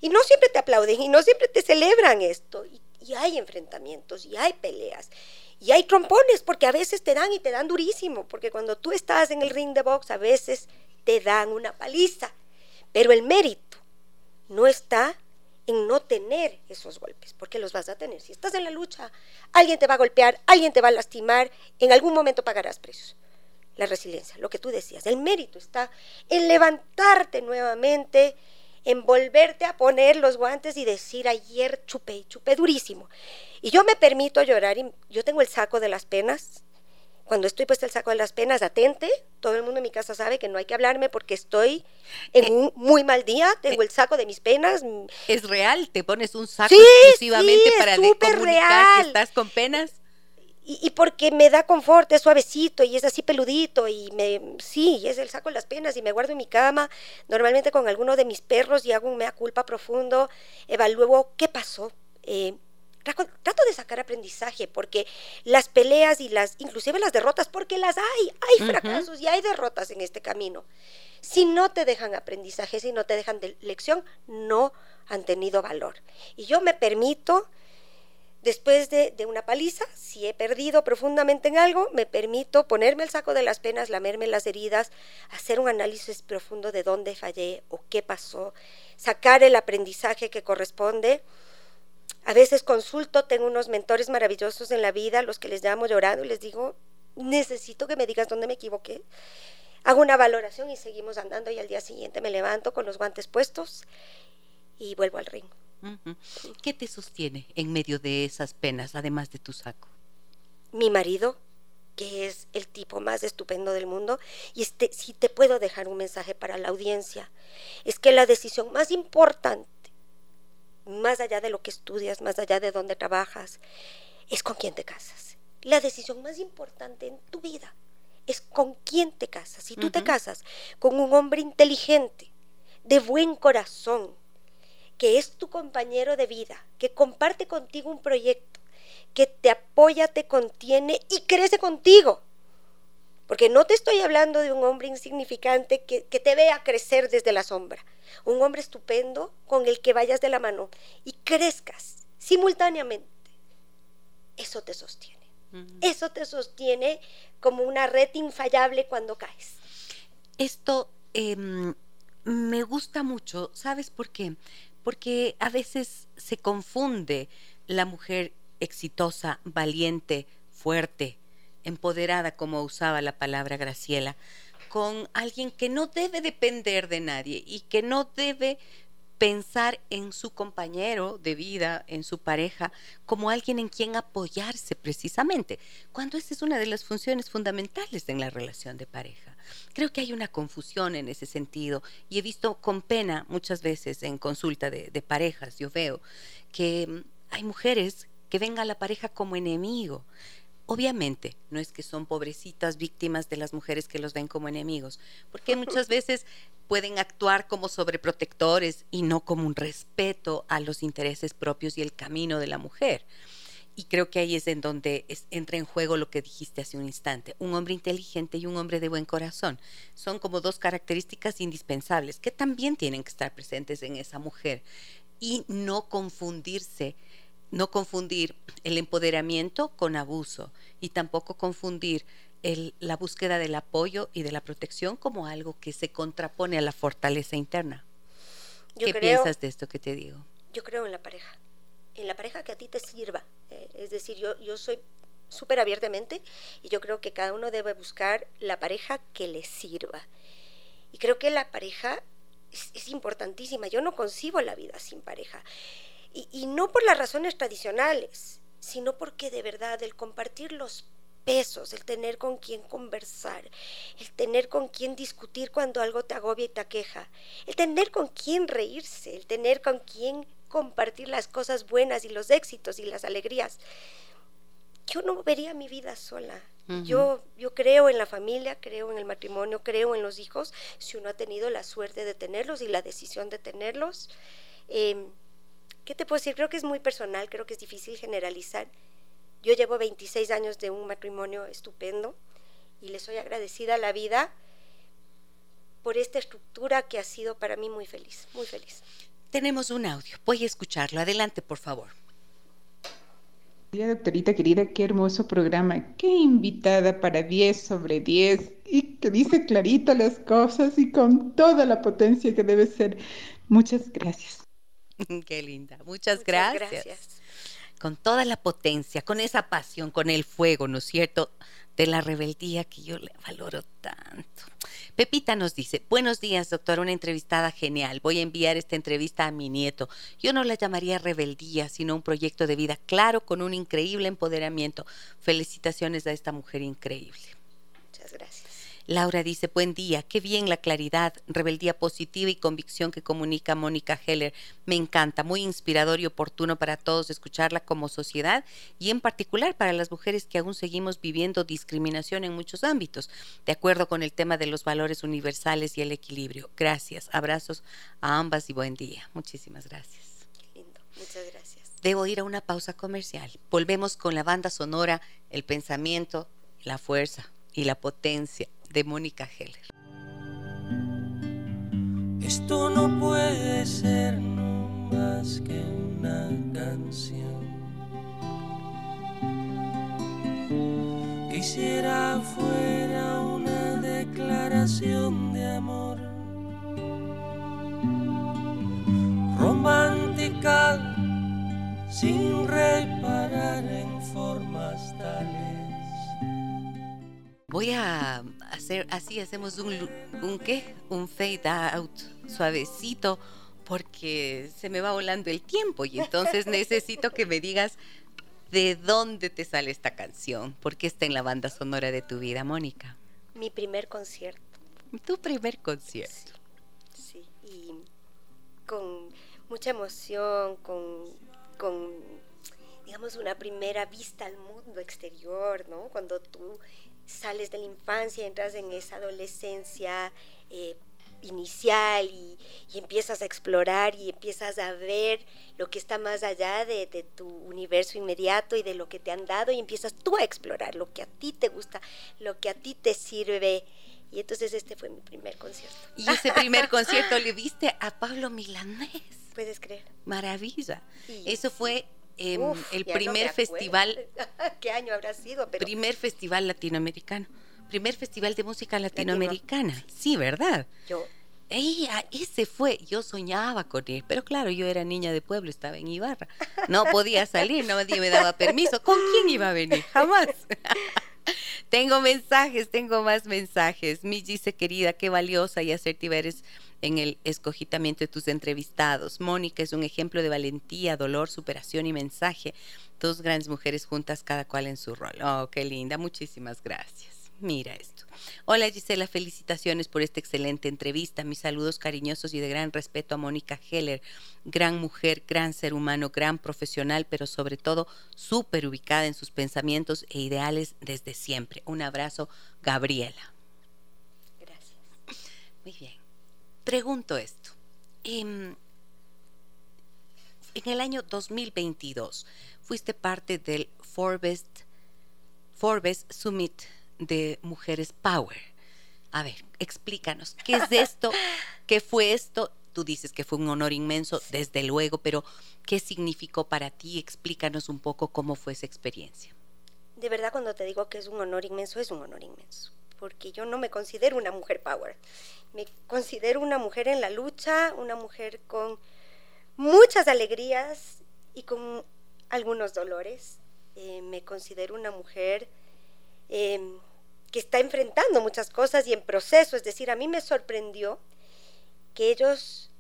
Y no siempre te aplauden y no siempre te celebran esto. Y, hay enfrentamientos y hay peleas. Y hay trompones, porque a veces te dan y te dan durísimo, porque cuando tú estás en el ring de box a veces te dan una paliza. Pero el mérito no está en no tener esos golpes, porque los vas a tener. Si estás en la lucha, alguien te va a golpear, alguien te va a lastimar, en algún momento pagarás precios la resiliencia, lo que tú decías. El mérito está en levantarte nuevamente, en volverte a poner los guantes y decir, ayer chupé, chupé durísimo. Y yo me permito llorar y yo tengo el saco de las penas. Cuando estoy puesta el saco de las penas, atente, todo el mundo en mi casa sabe que no hay que hablarme porque estoy en eh, un muy mal día, tengo el saco de mis penas. ¿Es real? ¿Te pones un saco exclusivamente para comunicar real. que estás con penas? Y, porque me da confort, es suavecito y es así peludito y me, sí, es el saco de las penas y me guardo en mi cama, normalmente con alguno de mis perros y hago un mea culpa profundo, evalúo qué pasó. Eh, trato de sacar aprendizaje porque las peleas y las, inclusive las derrotas, porque las hay, hay fracasos y hay derrotas en este camino. Si no te dejan aprendizaje, si no te dejan de lección, no han tenido valor. Y yo me permito Después de, una paliza, si he perdido profundamente en algo, me permito ponerme el saco de las penas, lamerme las heridas, hacer un análisis profundo de dónde fallé o qué pasó, sacar el aprendizaje que corresponde. A veces consulto, tengo unos mentores maravillosos en la vida, los que les llamo llorando y les digo, necesito que me digas dónde me equivoqué. Hago una valoración y seguimos andando y al día siguiente me levanto con los guantes puestos y vuelvo al ring. ¿Qué te sostiene en medio de esas penas, además de tu saco? Mi marido, que es el tipo más estupendo del mundo, y este, si te puedo dejar un mensaje para la audiencia, es que la decisión más importante, más allá de lo que estudias, más allá de dónde trabajas, es con quién te casas. La decisión más importante en tu vida es con quién te casas. Si tú te casas con un hombre inteligente, de buen corazón, que es tu compañero de vida, que comparte contigo un proyecto, que te apoya, te contiene y crece contigo. Porque no te estoy hablando de un hombre insignificante que, te vea crecer desde la sombra. Un hombre estupendo con el que vayas de la mano y crezcas simultáneamente. Eso te sostiene. Eso te sostiene como una red infallable cuando caes. esto em, me gusta mucho, ¿sabes por qué? Porque a veces se confunde la mujer exitosa, valiente, fuerte, empoderada, como usaba la palabra Graciela, con alguien que no debe depender de nadie y que no debe pensar en su compañero de vida, en su pareja, como alguien en quien apoyarse precisamente, cuando esa es una de las funciones fundamentales en la relación de pareja. Creo que hay una confusión en ese sentido y he visto con pena muchas veces en consulta de, parejas, yo veo que mm, hay mujeres que ven a la pareja como enemigo. Obviamente, no es que son pobrecitas víctimas de las mujeres que los ven como enemigos, porque muchas veces pueden actuar como sobreprotectores y no como un respeto a los intereses propios y el camino de la mujer. Y creo que ahí es en donde entra en juego lo que dijiste hace un instante. Un hombre inteligente y un hombre de buen corazón son como dos características indispensables que también tienen que estar presentes en esa mujer y no confundirse no confundir el empoderamiento con abuso y tampoco confundir la búsqueda del apoyo y de la protección como algo que se contrapone a la fortaleza interna. ¿Qué piensas de esto que te digo? Yo creo en la pareja, en la pareja que a ti te sirva. Eh, es decir, yo, yo soy súper abiertamente y yo creo que cada uno debe buscar la pareja que le sirva. Y creo que la pareja es, es importantísima. Yo no concibo la vida sin pareja. Y, no por las razones tradicionales, sino porque de verdad el compartir los pesos, el tener con quien conversar, el tener con quien discutir cuando algo te agobia y te aqueja, el tener con quien reírse, el tener con quien compartir las cosas buenas y los éxitos y las alegrías. Yo no vería mi vida sola. yo, yo creo en la familia, creo en el matrimonio, creo en los hijos, si uno ha tenido la suerte de tenerlos y la decisión de tenerlos. Em, ¿Qué te puedo decir? Creo que es muy personal, creo que es difícil generalizar. Yo llevo 26 años de un matrimonio estupendo y le soy agradecida a la vida por esta estructura que ha sido para mí muy feliz, muy feliz. Tenemos un audio, voy a escucharlo. Adelante, por favor. Doctorita querida, qué hermoso programa, qué invitada para 10 sobre 10 y que dice clarito las cosas y con toda la potencia que debe ser. Muchas gracias. Qué linda. Muchas, gracias. Con toda la potencia, con esa pasión, con el fuego, ¿no es cierto? De la rebeldía que yo le valoro tanto. Pepita nos dice, buenos días, doctor, una entrevistada genial. Voy a enviar esta entrevista a mi nieto. Yo no la llamaría rebeldía, sino un proyecto de vida claro con un increíble empoderamiento. Felicitaciones a esta mujer increíble. Muchas gracias. Laura dice, buen día, qué bien la claridad, rebeldía positiva y convicción que comunica Mónica Heller. Me encanta, muy inspirador y oportuno para todos escucharla como sociedad y en particular para las mujeres que aún seguimos viviendo discriminación en muchos ámbitos, de acuerdo con el tema de los valores universales y el equilibrio. Gracias, abrazos a ambas y buen día. Muchísimas gracias. Qué lindo, muchas gracias. Debo ir a una pausa comercial. Volvemos con la banda sonora, el pensamiento, la fuerza y la potencia de Mónica Heller. Esto no puede ser más que una canción. Quisiera fuera una declaración de amor romántica sin reparar en formas tales Voy a hacer así, hacemos un, un qué, un fade out suavecito porque se me va volando el tiempo y entonces necesito que me digas de dónde te sale esta canción, por qué está en la banda sonora de tu vida, Mónica. Mi primer concierto. Tu primer concierto. Sí, y con mucha emoción, con, con, digamos, una primera vista al mundo exterior, ¿no? Cuando tú sales de la infancia, entras en esa adolescencia eh, inicial y, empiezas a explorar y empiezas a ver lo que está más allá de, tu universo inmediato y de lo que te han dado y empiezas tú a explorar lo que a ti te gusta, lo que a ti te sirve. Y entonces este fue mi primer concierto. Y ese primer concierto le viste a Pablo Milanés. Puedes creer. Maravilla. Eso fue el primer festival. ¿Qué año habrá sido? Primer festival latinoamericano. primer festival de música latinoamericana. Sí, ¿verdad? Yo. Ella, ese fue, yo soñaba con él, pero claro, yo era niña de pueblo, estaba en Ibarra, no podía salir, nadie me daba permiso. ¿Con quién iba a venir? Jamás. tengo mensajes, tengo más mensajes. Mi dice, querida, qué valiosa y asertiva eres en el escogitamiento de tus entrevistados. Mónica es un ejemplo de valentía, dolor, superación y mensaje. Dos grandes mujeres juntas, cada cual en su rol. Oh, qué linda. Muchísimas gracias. Mira esto. Hola Gisela, felicitaciones por esta excelente entrevista. Mis saludos cariñosos y de gran respeto a Mónica Heller, gran mujer, gran ser humano, gran profesional, pero sobre todo súper ubicada en sus pensamientos e ideales desde siempre. Un abrazo, Gabriela. Gracias. Muy bien. Pregunto esto. Em, en el año 2022 fuiste parte del Forbes, Forbes Summit de Mujeres Power. A ver, explícanos, ¿qué es esto? ¿Qué fue esto? Tú dices que fue un honor inmenso, desde luego, pero ¿qué significó para ti? Explícanos un poco cómo fue esa experiencia. De verdad, cuando te digo que es un honor inmenso, es un honor inmenso, porque yo no me considero una mujer power, me considero una mujer en la lucha, una mujer con muchas alegrías y con algunos dolores. Eh, me considero una mujer em, que está enfrentando muchas cosas y en proceso. Es decir, a mí me sorprendió que ellos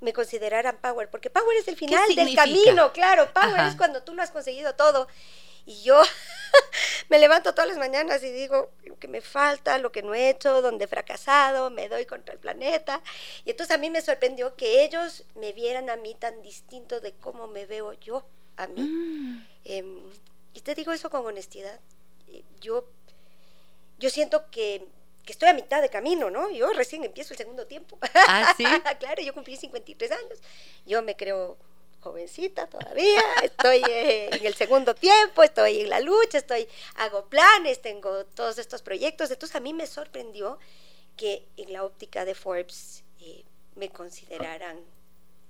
me consideraran Power, porque Power es el final del camino, claro, Power es cuando tú lo has conseguido todo. Y yo me levanto todas las mañanas y digo lo que me falta, lo que no he hecho, donde he fracasado, me doy contra el planeta. Y entonces a mí me sorprendió que ellos me vieran a mí tan distinto de cómo me veo yo a mí. Mm. Em, y te digo eso con honestidad. Yo yo siento que, estoy a mitad de camino, ¿no? Yo recién empiezo el segundo tiempo. Ah, sí. claro, yo cumplí 53 años. Yo me creo jovencita todavía, estoy eh, en el segundo tiempo, estoy en la lucha, estoy hago planes, tengo todos estos proyectos. Entonces a mí me sorprendió que en la óptica de Forbes eh, me consideraran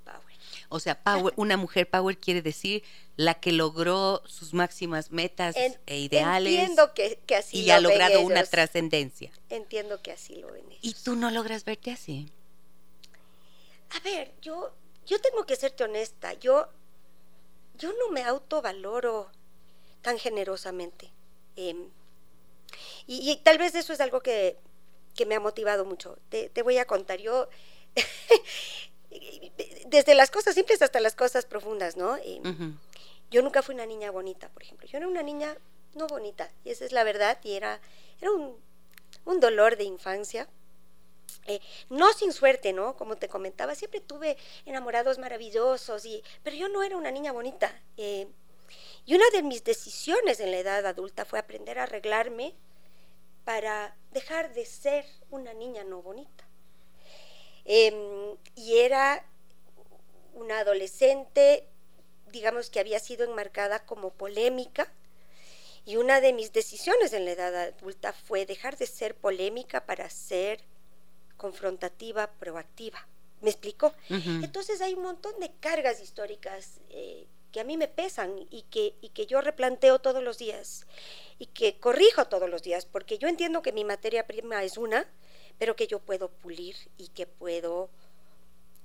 power. O sea, power, una mujer power quiere decir la que logró sus máximas metas e ideales. Entiendo que, así y ha logrado una trascendencia. Entiendo que así lo ven ellos. ¿Y tú no logras verte así? A ver, yo, yo tengo que serte honesta. Yo, yo no me autovaloro tan generosamente. Em, y, tal vez eso es algo que, me ha motivado mucho. Te, te voy a contar. Yo desde las cosas simples hasta las cosas profundas, ¿no? Yo nunca fui una niña bonita, por ejemplo. Yo era una niña no bonita, y esa es la verdad, y era, era un, dolor de infancia. Eh, no sin suerte, ¿no? Como te comentaba, siempre tuve enamorados maravillosos, y, pero yo no era una niña bonita. Eh, y una de mis decisiones en la edad adulta fue aprender a arreglarme para dejar de ser una niña no bonita. Em, y era una adolescente, digamos que había sido enmarcada como polémica, y una de mis decisiones en la edad adulta fue dejar de ser polémica para ser confrontativa, proactiva. ¿Me explico? Entonces hay un montón de cargas históricas eh, que a mí me pesan y que, y que yo replanteo todos los días y que corrijo todos los días, porque yo entiendo que mi materia prima es una, pero que yo puedo pulir y que puedo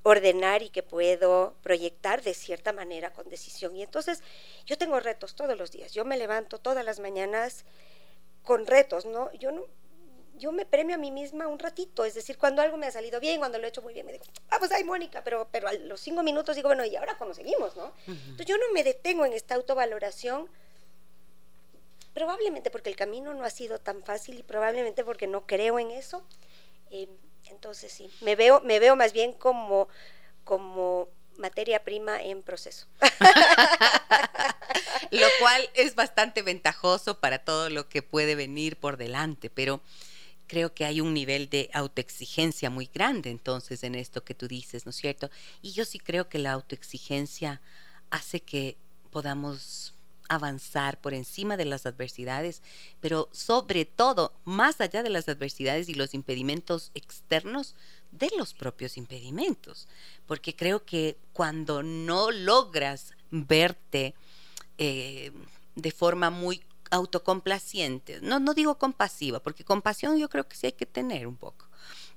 ordenar y que puedo proyectar de cierta manera con decisión. Y entonces yo tengo retos todos los días. Yo me levanto todas las mañanas con retos, ¿no? Yo no yo me premio a mí misma un ratito, es decir, cuando algo me ha salido bien, cuando lo he hecho muy bien, me digo, ah, pues ay, Mónica, pero, pero a los cinco minutos digo, bueno, ¿y ahora cómo seguimos, no? Entonces yo no me detengo en esta autovaloración, probablemente porque el camino no ha sido tan fácil y probablemente porque no creo en eso, eh, entonces sí, me veo, me veo más bien como, como materia prima en proceso. lo cual es bastante ventajoso para todo lo que puede venir por delante, pero creo que hay un nivel de autoexigencia muy grande entonces en esto que tú dices, ¿no es cierto? Y yo sí creo que la autoexigencia hace que podamos avanzar por encima de las adversidades, pero sobre todo, más allá de las adversidades y los impedimentos externos, de los propios impedimentos. Porque creo que cuando no logras verte eh, de forma muy autocomplaciente. No, no digo compasiva, porque compasión yo creo que sí hay que tener un poco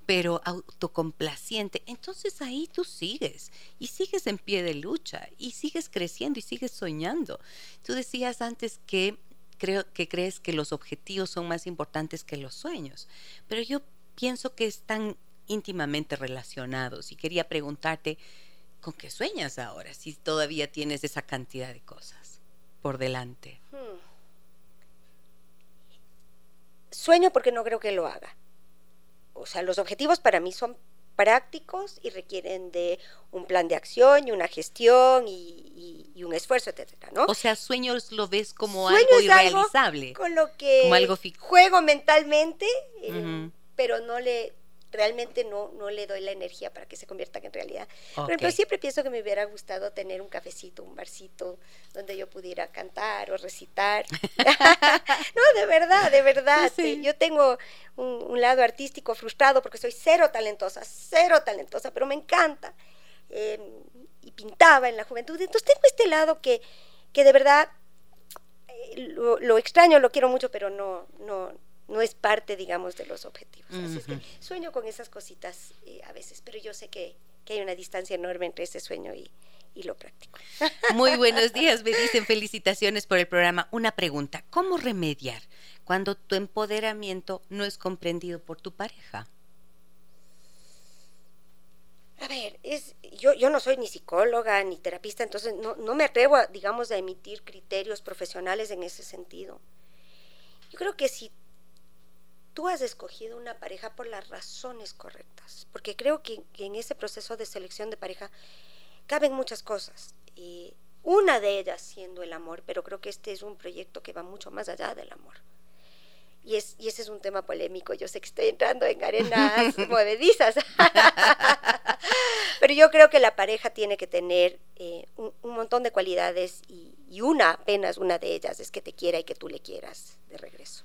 pero autocomplaciente, entonces ahí tú sigues y sigues en pie de lucha y sigues creciendo y sigues soñando. Tú decías antes que creo que crees que los objetivos son más importantes que los sueños, pero yo pienso que están íntimamente relacionados y quería preguntarte con qué sueñas ahora si todavía tienes esa cantidad de cosas por delante. Hmm. Sueño porque no creo que lo haga o sea, los objetivos para mí son prácticos y requieren de un plan de acción y una gestión y, un esfuerzo, etcétera, ¿no? O sea, sueños lo ves como algo irrealizable. con lo que juego mentalmente, eh, pero no le realmente no, no le doy la energía para que se convierta en realidad. Pero siempre pienso que me hubiera gustado tener un cafecito, un barcito, donde yo pudiera cantar o recitar. no, de verdad, de verdad. Yo tengo un, lado artístico frustrado porque soy cero talentosa, cero talentosa, pero me encanta. Em, y pintaba en la juventud. Entonces tengo este lado que, que de verdad eh, lo, lo extraño, lo quiero mucho, pero no, no, no es parte, digamos, de los objetivos. Así es que sueño con esas cositas eh, a veces, pero yo sé que, hay una distancia enorme entre ese sueño y, lo práctico. Muy buenos días, me dicen felicitaciones por el programa. Una pregunta, ¿cómo remediar cuando tu empoderamiento no es comprendido por tu pareja? A ver, es, yo, yo no soy ni psicóloga ni terapista, entonces no, no me atrevo, a, digamos, a emitir criterios profesionales en ese sentido. Yo creo que si tú has escogido una pareja por las razones correctas, porque creo que, en ese proceso de selección de pareja caben muchas cosas. Y una de ellas siendo el amor, pero creo que este es un proyecto que va mucho más allá del amor. Y, es, y ese es un tema polémico. Yo sé que estoy entrando en arenas movedizas, pero yo creo que la pareja tiene que tener eh, un, montón de cualidades y, y una, apenas una de ellas, es que te quiera y que tú le quieras de regreso.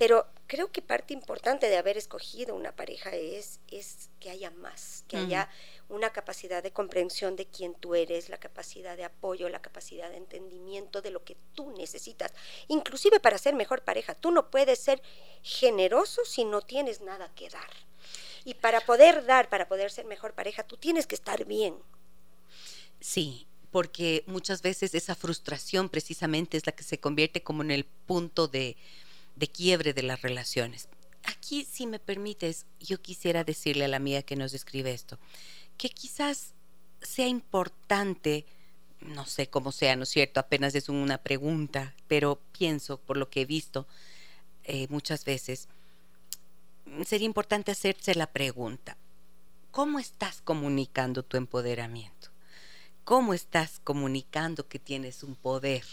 Pero creo que parte importante de haber escogido una pareja es, es que haya más, que haya una capacidad de comprensión de quién tú eres, la capacidad de apoyo, la capacidad de entendimiento de lo que tú necesitas, inclusive para ser mejor pareja. Tú no puedes ser generoso si no tienes nada que dar. Y para poder dar, para poder ser mejor pareja, tú tienes que estar bien. Sí, porque muchas veces esa frustración precisamente es la que se convierte como en el punto de, de quiebre de las relaciones. Aquí, si me permites, yo quisiera decirle a la amiga que nos describe esto, que quizás sea importante, no sé cómo sea, ¿no es cierto? Apenas es una pregunta, pero pienso, por lo que he visto eh, muchas veces, sería importante hacerse la pregunta, ¿cómo estás comunicando tu empoderamiento? ¿Cómo estás comunicando que tienes un poder?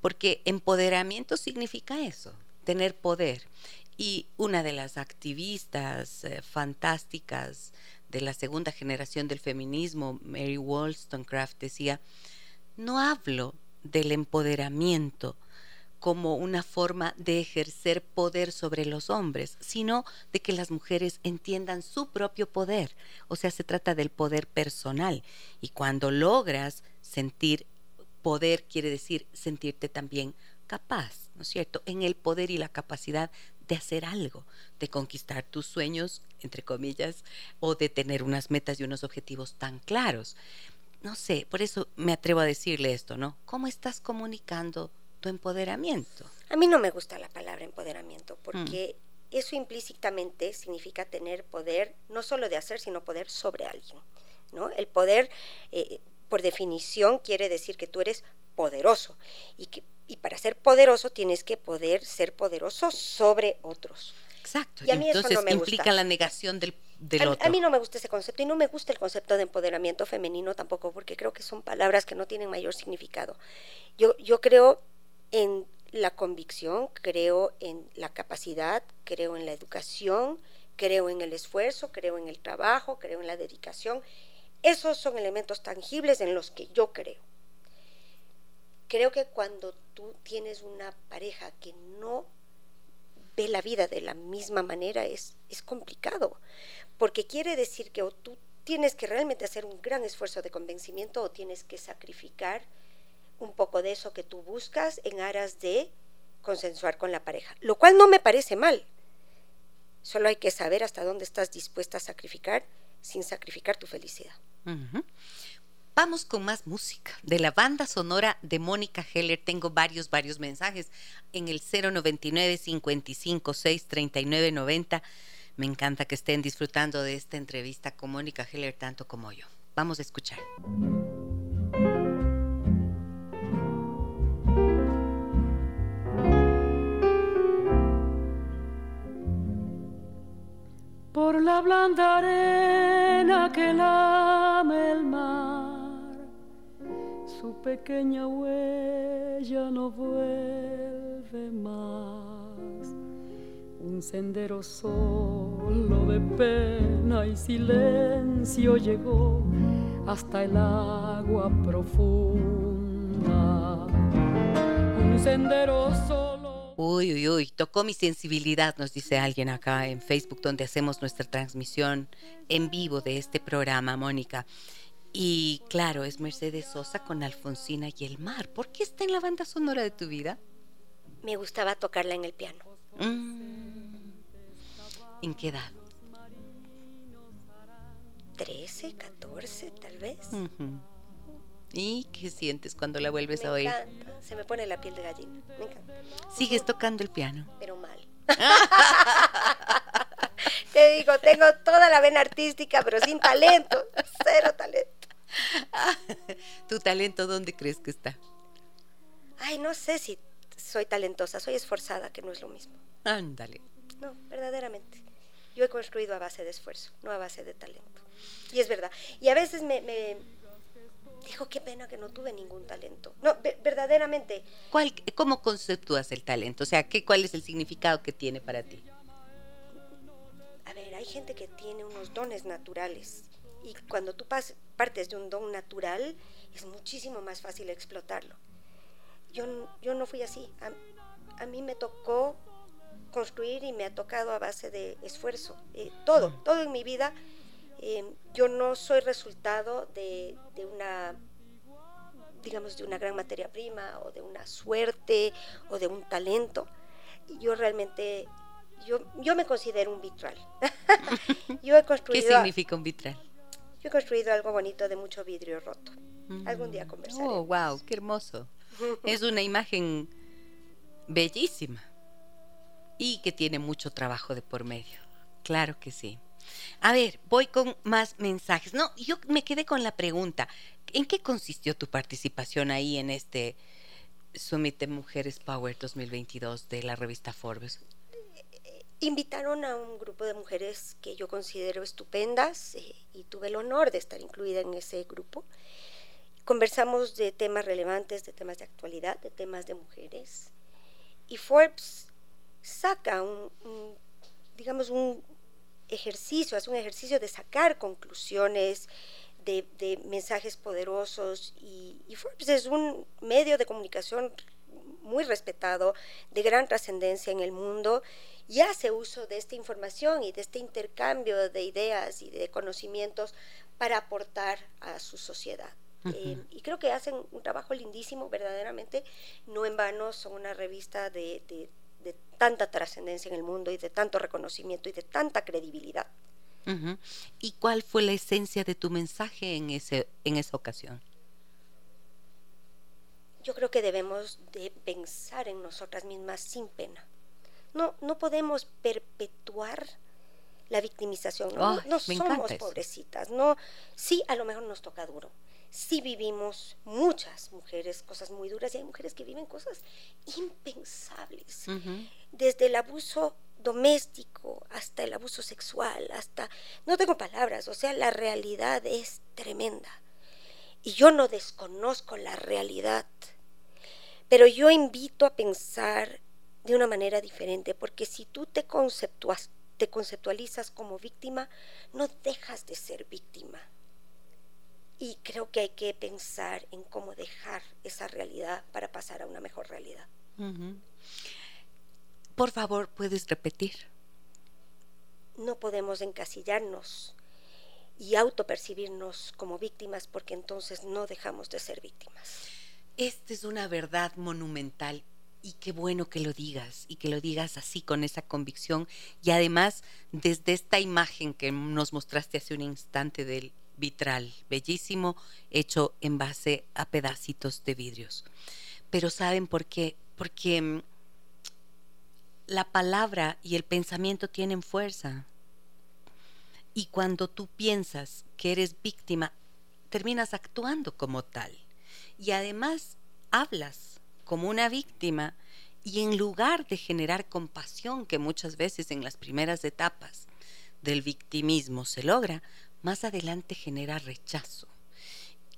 Porque empoderamiento significa eso, tener poder. Y una de las activistas eh, fantásticas de la segunda generación del feminismo, Mary Wollstonecraft, decía, no hablo del empoderamiento como una forma de ejercer poder sobre los hombres, sino de que las mujeres entiendan su propio poder. O sea, se trata del poder personal. Y cuando logras sentir poder, quiere decir sentirte también capaz, ¿no es cierto?, en el poder y la capacidad de hacer algo, de conquistar tus sueños, entre comillas, o de tener unas metas y unos objetivos tan claros. No sé, por eso me atrevo a decirle esto, ¿no? ¿Cómo estás comunicando tu empoderamiento? A mí no me gusta la palabra empoderamiento porque mm. eso implícitamente significa tener poder, no solo de hacer, sino poder sobre alguien, ¿no? El poder, eh, por definición, quiere decir que tú eres poderoso y que y para ser poderoso tienes que poder ser poderoso sobre otros. Exacto. Y a mí Entonces eso no me implica la negación del, del otro. A mí no me gusta ese concepto y no me gusta el concepto de empoderamiento femenino tampoco porque creo que son palabras que no tienen mayor significado. Yo, yo creo en la convicción, creo en la capacidad, creo en la educación, creo en el esfuerzo, creo en el trabajo, creo en la dedicación. Esos son elementos tangibles en los que yo creo creo que cuando tú tienes una pareja que no ve la vida de la misma manera es, es complicado, porque quiere decir que o tú tienes que realmente hacer un gran esfuerzo de convencimiento o tienes que sacrificar un poco de eso que tú buscas en aras de consensuar con la pareja, lo cual no me parece mal. Solo hay que saber hasta dónde estás dispuesta a sacrificar sin sacrificar tu felicidad. Vamos con más música. De la banda sonora de Mónica Heller tengo varios, varios mensajes en el 099 55 6 39 90. Me encanta que estén disfrutando de esta entrevista con Mónica Heller tanto como yo. Vamos a escuchar. Por la blanda arena que lame el mar, su pequeña huella no vuelve más un sendero solo de pena y silencio llegó hasta el agua profunda. Un sendero solo. Uy, uy, uy, tocó mi sensibilidad, nos dice alguien acá en Facebook, donde hacemos nuestra transmisión en vivo de este programa, Mónica. Y claro, es Mercedes Sosa con Alfonsina y el mar. ¿Por qué está en la banda sonora de tu vida? Me gustaba tocarla en el piano. Mm. ¿En qué edad? 13, 14, tal vez. ¿Y qué sientes cuando la vuelves a oír? Encanta. Se me pone la piel de gallina. Me encanta. ¿Sigues tocando el piano? Pero mal. Te digo, tengo toda la vena artística, pero sin talento. Cero talento. ¿Tu talento dónde crees que está? Ay, no sé si soy talentosa, soy esforzada, que no es lo mismo. Ándale. No, verdaderamente. Yo he construido a base de esfuerzo, no a base de talento. Y es verdad. Y a veces me, dijo, qué pena que no tuve ningún talento. No, verdaderamente. ¿Cuál, ¿Cómo conceptúas el talento? O sea, ¿qué, ¿cuál es el significado que tiene para ti? A ver, hay gente que tiene unos dones naturales. Y cuando tú partes de un don natural, es muchísimo más fácil explotarlo. Yo, yo no fui así. A, a mí me tocó construir y me ha tocado a base de esfuerzo. Eh, todo, todo en mi vida. Eh, yo no soy resultado de, una, digamos, de una gran materia prima o de una suerte o de un talento. Yo realmente, yo, yo me considero un vitral. yo he construido... ¿Qué significa un vitral? Yo he construido algo bonito de mucho vidrio roto. Algún día conversaremos. Oh, wow, qué hermoso. es una imagen bellísima y que tiene mucho trabajo de por medio. Claro que sí. A ver, voy con más mensajes. No, yo me quedé con la pregunta. ¿En qué consistió tu participación ahí en este Summit de Mujeres Power 2022 de la revista Forbes? Invitaron a un grupo de mujeres que yo considero estupendas eh, y tuve el honor de estar incluida en ese grupo. Conversamos de temas relevantes, de temas de actualidad, de temas de mujeres. Y Forbes saca un, digamos, un ejercicio, hace un ejercicio de sacar conclusiones, de, mensajes poderosos y, Forbes es un medio de comunicación muy respetado, de gran trascendencia en el mundo y hace uso de esta información y de este intercambio de ideas y de conocimientos para aportar a su sociedad. Eh, y creo que hacen un trabajo lindísimo, verdaderamente. No en vano son una revista de, de tanta trascendencia en el mundo y de tanto reconocimiento y de tanta credibilidad. ¿Y cuál fue la esencia de tu mensaje en, ese, en esa ocasión? Yo creo que debemos de pensar en nosotras mismas sin pena. No, no podemos perpetuar la victimización. No, no somos pobrecitas. No, sí, a lo mejor nos toca duro sí vivimos muchas mujeres cosas muy duras y hay mujeres que viven cosas impensables, desde el abuso doméstico hasta el abuso sexual, hasta, no tengo palabras, o sea, la realidad es tremenda. Y yo no desconozco la realidad, pero yo invito a pensar de una manera diferente, porque si tú te, te conceptualizas como víctima, no dejas de ser víctima y creo que hay que pensar en cómo dejar esa realidad para pasar a una mejor realidad. Por favor, ¿puedes repetir? No podemos encasillarnos y autopercibirnos como víctimas porque entonces no dejamos de ser víctimas. Esta es una verdad monumental y qué bueno que lo digas y que lo digas así con esa convicción y además desde esta imagen que nos mostraste hace un instante del vitral, bellísimo, hecho en base a pedacitos de vidrios. Pero ¿saben por qué? Porque mm, la palabra y el pensamiento tienen fuerza. Y cuando tú piensas que eres víctima, terminas actuando como tal. Y además hablas como una víctima y en lugar de generar compasión que muchas veces en las primeras etapas del victimismo se logra, más adelante genera rechazo.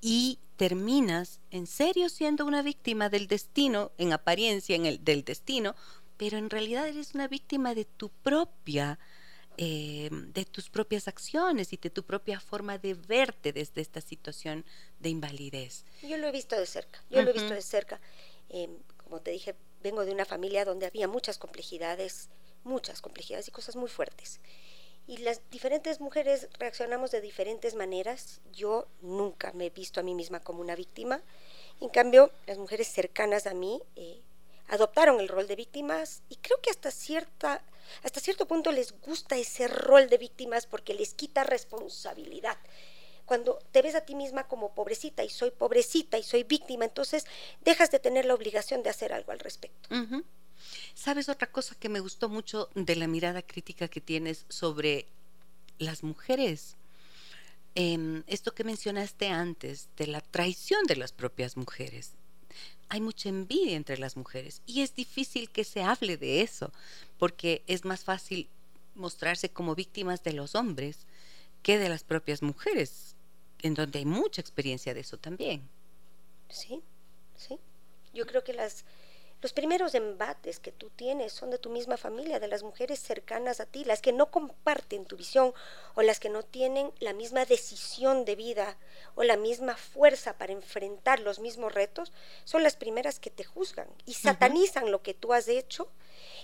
Y terminas en serio siendo una víctima del destino, en apariencia en el, del destino, pero en realidad eres una víctima de tu propia, eh, de tus propias acciones y de tu propia forma de verte desde esta situación de invalidez. Yo lo he visto de cerca, yo lo he visto de cerca. Em, como te dije, vengo de una familia donde había muchas complejidades, muchas complejidades y cosas muy fuertes. Y las diferentes mujeres reaccionamos de diferentes maneras. Yo nunca me he visto a mí misma como una víctima. En cambio, las mujeres cercanas a mí eh, adoptaron el rol de víctimas y creo que hasta, cierta, hasta cierto punto les gusta ese rol de víctimas porque les quita responsabilidad. Cuando te ves a ti misma como pobrecita y soy pobrecita y soy víctima, entonces dejas de tener la obligación de hacer algo al respecto. ¿Sabes otra cosa que me gustó mucho de la mirada crítica que tienes sobre las mujeres? Em, esto que mencionaste antes, de la traición de las propias mujeres. Hay mucha envidia entre las mujeres y es difícil que se hable de eso, porque es más fácil mostrarse como víctimas de los hombres que de las propias mujeres, en donde hay mucha experiencia de eso también. Sí, sí. Yo creo que las, los primeros embates que tú tienes son de tu misma familia, de las mujeres cercanas a ti, las que no comparten tu visión o las que no tienen la misma decisión de vida o la misma fuerza para enfrentar los mismos retos, son las primeras que te juzgan y satanizan lo que tú has hecho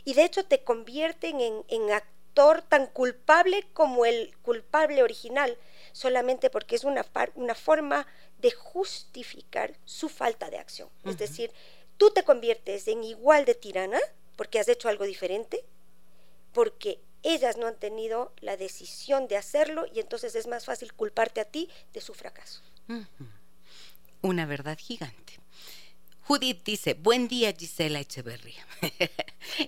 y de hecho te convierten en, en actor tan culpable como el culpable original, solamente porque es una, una forma de justificar su falta de acción. Es decir, tú te conviertes en igual de tirana porque has hecho algo diferente, porque ellas no han tenido la decisión de hacerlo y entonces es más fácil culparte a ti de su fracaso. Una verdad gigante. Judith dice, buen día Gisela Echeverría.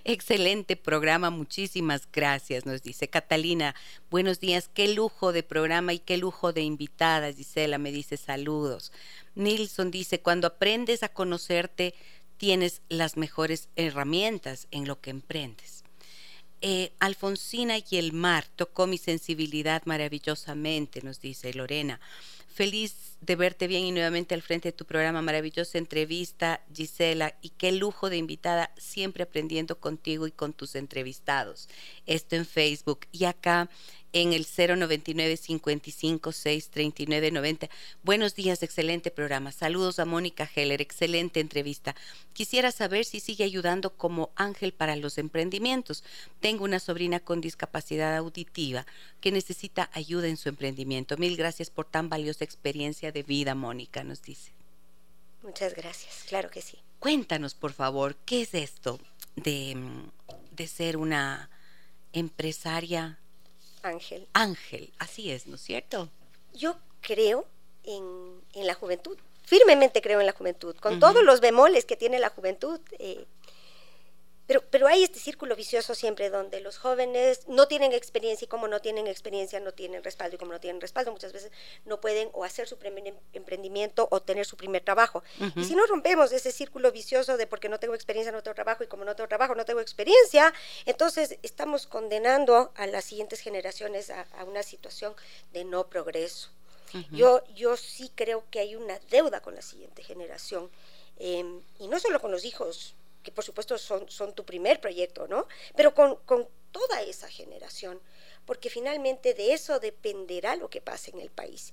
Excelente programa, muchísimas gracias, nos dice Catalina. Buenos días, qué lujo de programa y qué lujo de invitada, Gisela, me dice saludos. Nilsson dice, cuando aprendes a conocerte, tienes las mejores herramientas en lo que emprendes. Eh, Alfonsina y el mar tocó mi sensibilidad maravillosamente, nos dice Lorena. Feliz de verte bien y nuevamente al frente de tu programa. Maravillosa entrevista, Gisela. Y qué lujo de invitada, siempre aprendiendo contigo y con tus entrevistados. Esto en Facebook. Y acá en el 099 55 639 90. Buenos días, excelente programa. Saludos a Mónica Heller, excelente entrevista. Quisiera saber si sigue ayudando como ángel para los emprendimientos. Tengo una sobrina con discapacidad auditiva que necesita ayuda en su emprendimiento. Mil gracias por tan valiosa experiencia de vida, Mónica, nos dice. Muchas gracias, claro que sí. Cuéntanos, por favor, ¿qué es esto de, de ser una empresaria Ángel. Ángel, así es, ¿no es cierto? Yo creo en, la juventud, firmemente creo en la juventud, con todos los bemoles que tiene la juventud. Eh, pero, pero hay este círculo vicioso siempre donde los jóvenes no tienen experiencia y como no tienen experiencia no tienen respaldo y como no tienen respaldo muchas veces no pueden o hacer su primer em, emprendimiento o tener su primer trabajo. Y si no rompemos ese círculo vicioso de porque no tengo experiencia no tengo trabajo y como no tengo trabajo no tengo experiencia, entonces estamos condenando a las siguientes generaciones a, una situación de no progreso. yo, yo sí creo que hay una deuda con la siguiente generación. Em, y no solo con los hijos que por supuesto son, son tu primer proyecto, ¿no? Pero con, con toda esa generación porque finalmente de eso dependerá lo que pase en el país.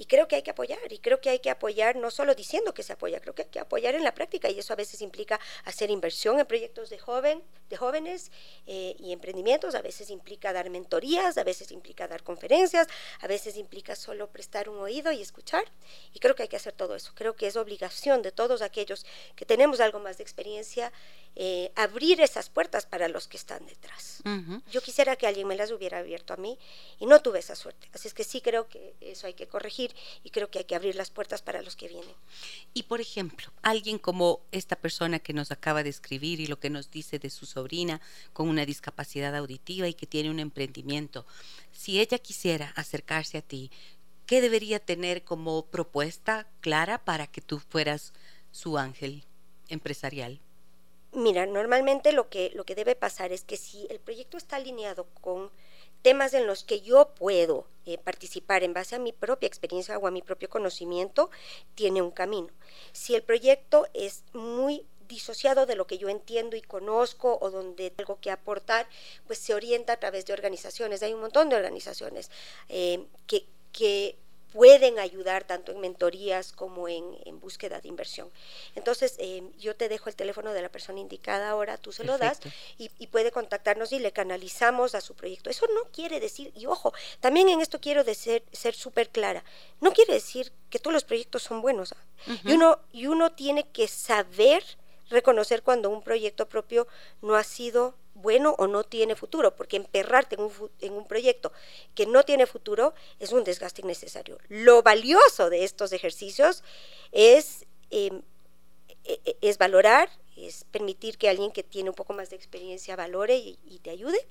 Y creo que hay que apoyar, y creo que hay que apoyar no solo diciendo que se apoya, creo que hay que apoyar en la práctica, y eso a veces implica hacer inversión en proyectos de, joven, de jóvenes eh, y emprendimientos, a veces implica dar mentorías, a veces implica dar conferencias, a veces implica solo prestar un oído y escuchar, y creo que hay que hacer todo eso. Creo que es obligación de todos aquellos que tenemos algo más de experiencia eh, abrir esas puertas para los que están detrás. Yo quisiera que alguien me las hubiera abierto a mí y no tuve esa suerte. Así es que sí creo que eso hay que corregir y creo que hay que abrir las puertas para los que vienen. Y por ejemplo, alguien como esta persona que nos acaba de escribir y lo que nos dice de su sobrina con una discapacidad auditiva y que tiene un emprendimiento, si ella quisiera acercarse a ti, ¿qué debería tener como propuesta clara para que tú fueras su ángel empresarial? Mira, normalmente lo que, lo que debe pasar es que si el proyecto está alineado con temas en los que yo puedo eh, participar en base a mi propia experiencia o a mi propio conocimiento, tiene un camino. Si el proyecto es muy disociado de lo que yo entiendo y conozco o donde tengo que aportar, pues se orienta a través de organizaciones. Hay un montón de organizaciones eh, que, que pueden ayudar tanto en mentorías como en, búsqueda de inversión. Entonces, eh, yo te dejo el teléfono de la persona indicada ahora, tú se lo das y, puede contactarnos y le canalizamos a su proyecto. Eso no quiere decir, y ojo, también en esto quiero ser súper clara, no quiere decir que todos los proyectos son buenos. ¿ah? y, uno, y uno tiene que saber reconocer cuando un proyecto propio no ha sido bueno o no tiene futuro, porque emperrarte en un, en un proyecto que no tiene futuro es un desgaste innecesario. Lo valioso de estos ejercicios es, em, e, e, es valorar, es permitir que alguien que tiene un poco más de experiencia valore y, te ayude.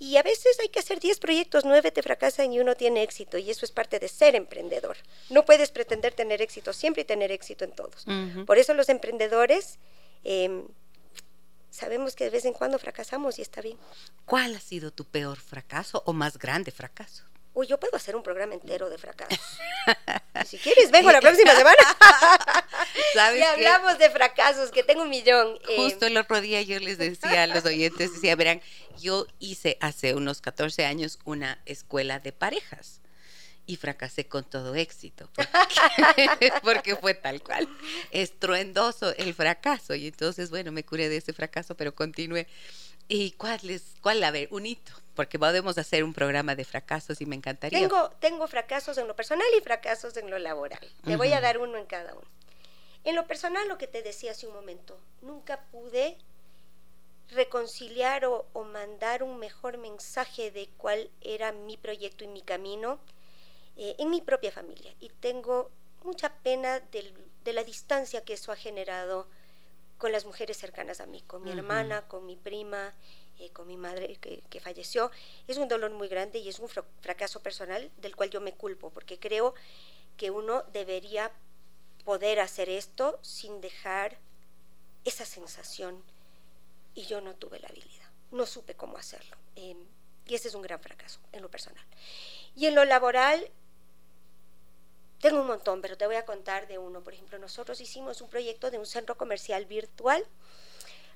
Y a veces hay que hacer 10 proyectos, 9 te fracasan y uno tiene éxito. Y eso es parte de ser emprendedor. No puedes pretender tener éxito siempre y tener éxito en todos. Por eso los emprendedores eh, sabemos que de vez en cuando fracasamos y está bien. ¿Cuál ha sido tu peor fracaso o más grande fracaso? Uy, yo puedo hacer un programa entero de fracasos. si quieres, vengo la próxima semana. ¿Sabes y hablamos de fracasos, que tengo un millón. Eh. Justo el otro día yo les decía a los oyentes, decía, verán, yo hice hace unos 14 años una escuela de parejas y fracasé con todo éxito, porque, fue tal cual, estruendoso el fracaso. Y entonces, bueno, me curé de ese fracaso, pero continué. ¿Y cuál es, cuál, a ver, un hito? Porque podemos hacer un programa de fracasos y me encantaría. Tengo, tengo fracasos en lo personal y fracasos en lo laboral. Te voy a dar uno en cada uno. En lo personal, lo que te decía hace un momento, nunca pude reconciliar o, o mandar un mejor mensaje de cuál era mi proyecto y mi camino eh, en mi propia familia y tengo mucha pena de la distancia que eso ha generado con las mujeres cercanas a mí, con mi hermana, con mi prima, eh, con mi madre que, que, falleció. Es un dolor muy grande y es un fracaso personal del cual yo me culpo, porque creo que uno debería poder hacer esto sin dejar esa sensación. Y yo no tuve la habilidad, no supe cómo hacerlo. Em, y ese es un gran fracaso en lo personal. Y en lo laboral, tengo un montón, pero te voy a contar de uno. Por ejemplo, nosotros hicimos un proyecto de un centro comercial virtual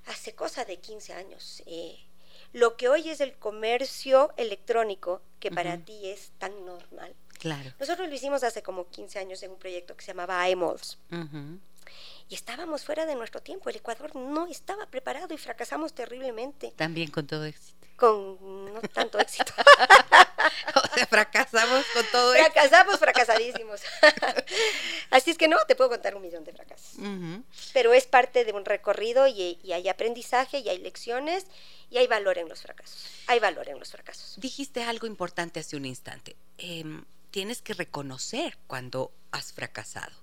hace cosa de 15 años. Eh, lo que hoy es el comercio electrónico, que para ti es tan normal. Claro. Nosotros lo hicimos hace como 15 años en un proyecto que se llamaba iMalls. Y estábamos fuera de nuestro tiempo. El Ecuador no estaba preparado y fracasamos terriblemente. También con todo éxito con no tanto éxito. o sea, fracasamos con todo Fracasamos, fracasadísimos. Así es que no, te puedo contar un millón de fracasos. Pero es parte de un recorrido y, hay aprendizaje y hay lecciones y hay valor en los fracasos. Hay valor en los fracasos. Dijiste algo importante hace un instante. Em, tienes que reconocer cuando has fracasado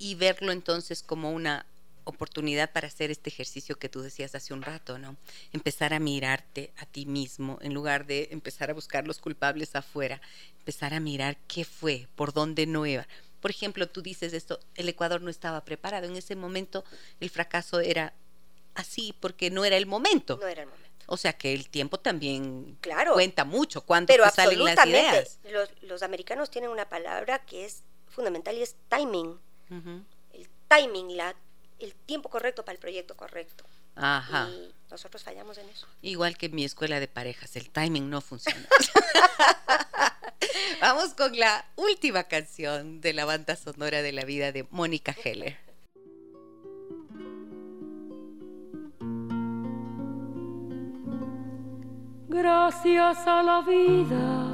y verlo entonces como una oportunidad para hacer este ejercicio que tú decías hace un rato, ¿no? Empezar a mirarte a ti mismo en lugar de empezar a buscar los culpables afuera, empezar a mirar qué fue, por dónde no iba. Por ejemplo, tú dices esto, el Ecuador no estaba preparado. En ese momento el fracaso era así porque no era el momento. No era el momento. O sea que el tiempo también claro, cuenta mucho cuando salen las ideas. Los, los, americanos tienen una palabra que es fundamental y es timing. El timing, la el tiempo correcto para el proyecto correcto. Ajá. Y nosotros fallamos en eso. Igual que en mi escuela de parejas, el timing no funciona. Vamos con la última canción de la banda sonora de la vida de Mónica Heller. Gracias a la vida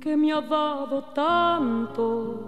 que me ha dado tanto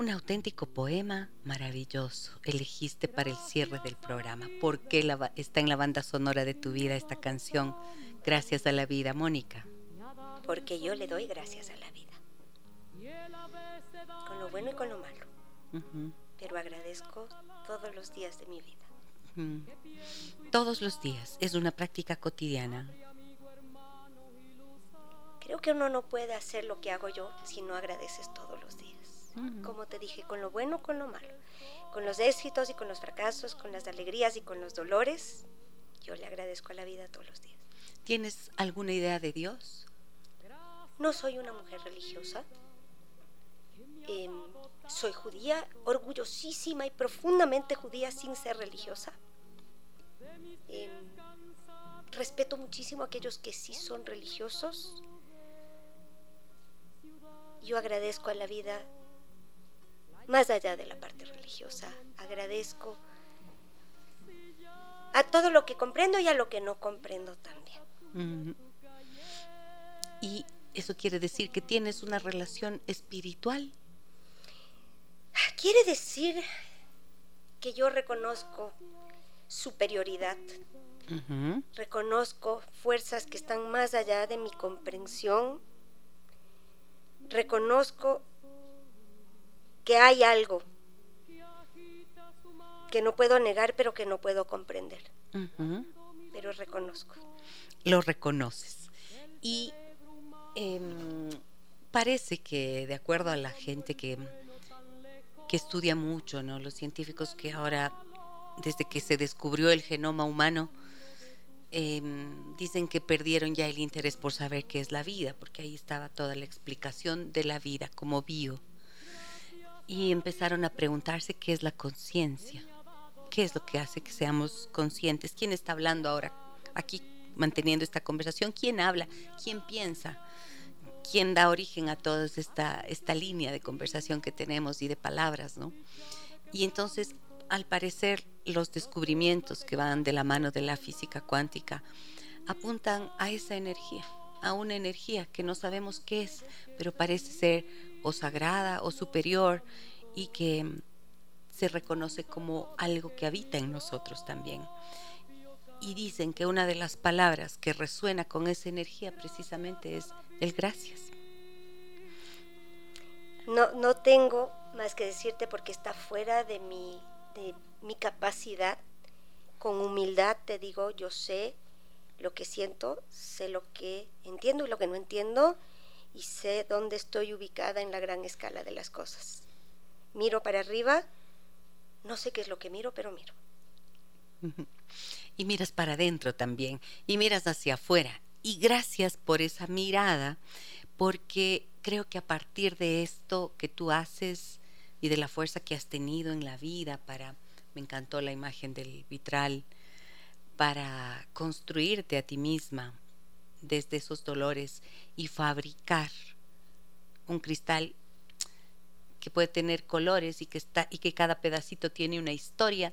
Un auténtico poema maravilloso elegiste para el cierre del programa. ¿Por qué está en la banda sonora de tu vida esta canción? Gracias a la vida, Mónica. Porque yo le doy gracias a la vida. Con lo bueno y con lo malo. Pero agradezco todos los días de mi vida. Todos los días. Es una práctica cotidiana. Creo que uno no puede hacer lo que hago yo si no agradeces todos los días como te dije, con lo bueno, con lo malo, con los éxitos y con los fracasos, con las alegrías y con los dolores. Yo le agradezco a la vida todos los días. ¿Tienes alguna idea de Dios? No soy una mujer religiosa. Em, soy judía, orgullosísima y profundamente judía sin ser religiosa. Em, respeto muchísimo a aquellos que sí son religiosos. Yo agradezco a la vida más allá de la parte religiosa. Agradezco a todo lo que comprendo y a lo que no comprendo también. ¿Y eso quiere decir que tienes una relación espiritual? Quiere decir que yo reconozco superioridad, reconozco fuerzas que están más allá de mi comprensión, reconozco que hay algo que no puedo negar, pero que no puedo comprender. Pero reconozco. Lo reconoces. Y em, parece que, de acuerdo a la gente que, que estudia mucho, ¿no? los científicos que ahora, desde que se descubrió el genoma humano, em, dicen que perdieron ya el interés por saber qué es la vida, porque ahí estaba toda la explicación de la vida como bio y empezaron a preguntarse qué es la conciencia, qué es lo que hace que seamos conscientes, quién está hablando ahora aquí manteniendo esta conversación, quién habla, quién piensa, quién da origen a toda esta, esta línea de conversación que tenemos y de palabras, ¿no? Y entonces, al parecer, los descubrimientos que van de la mano de la física cuántica apuntan a esa energía, a una energía que no sabemos qué es, pero parece ser o sagrada o superior y que se reconoce como algo que habita en nosotros también. Y dicen que una de las palabras que resuena con esa energía precisamente es el gracias. No, no tengo más que decirte porque está fuera de mi, de mi capacidad. Con humildad te digo, yo sé lo que siento, sé lo que entiendo y lo que no entiendo y sé dónde estoy ubicada en la gran escala de las cosas. Miro para arriba, no sé qué es lo que miro, pero miro. Y miras para adentro también, y miras hacia afuera. Y gracias por esa mirada, porque creo que a partir de esto que tú haces y de la fuerza que has tenido en la vida para, me encantó la imagen del vitral, para construirte a ti misma, desde esos dolores y fabricar un cristal que puede tener colores y que está y que cada pedacito tiene una historia,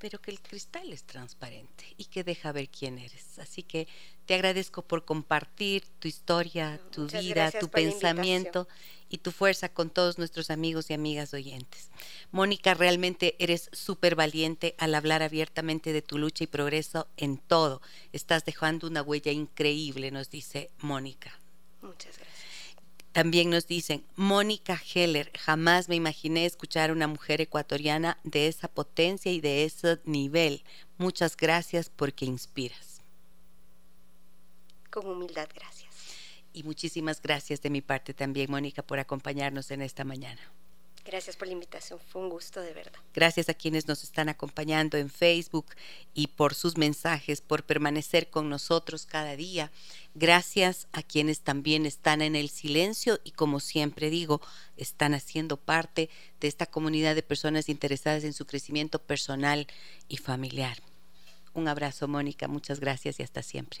pero que el cristal es transparente y que deja ver quién eres. Así que te agradezco por compartir tu historia, tu vida, tu pensamiento y tu fuerza con todos nuestros amigos y amigas oyentes. Mónica, realmente eres súper valiente al hablar abiertamente de tu lucha y progreso en todo. Estás dejando una huella increíble, nos dice Mónica. Muchas gracias. También nos dicen, Mónica Heller, jamás me imaginé escuchar a una mujer ecuatoriana de esa potencia y de ese nivel. Muchas gracias porque inspiras. Con humildad, gracias. Y muchísimas gracias de mi parte también, Mónica, por acompañarnos en esta mañana. Gracias por la invitación, fue un gusto de verdad. Gracias a quienes nos están acompañando en Facebook y por sus mensajes, por permanecer con nosotros cada día. Gracias a quienes también están en el silencio y como siempre digo, están haciendo parte de esta comunidad de personas interesadas en su crecimiento personal y familiar. Un abrazo, Mónica, muchas gracias y hasta siempre.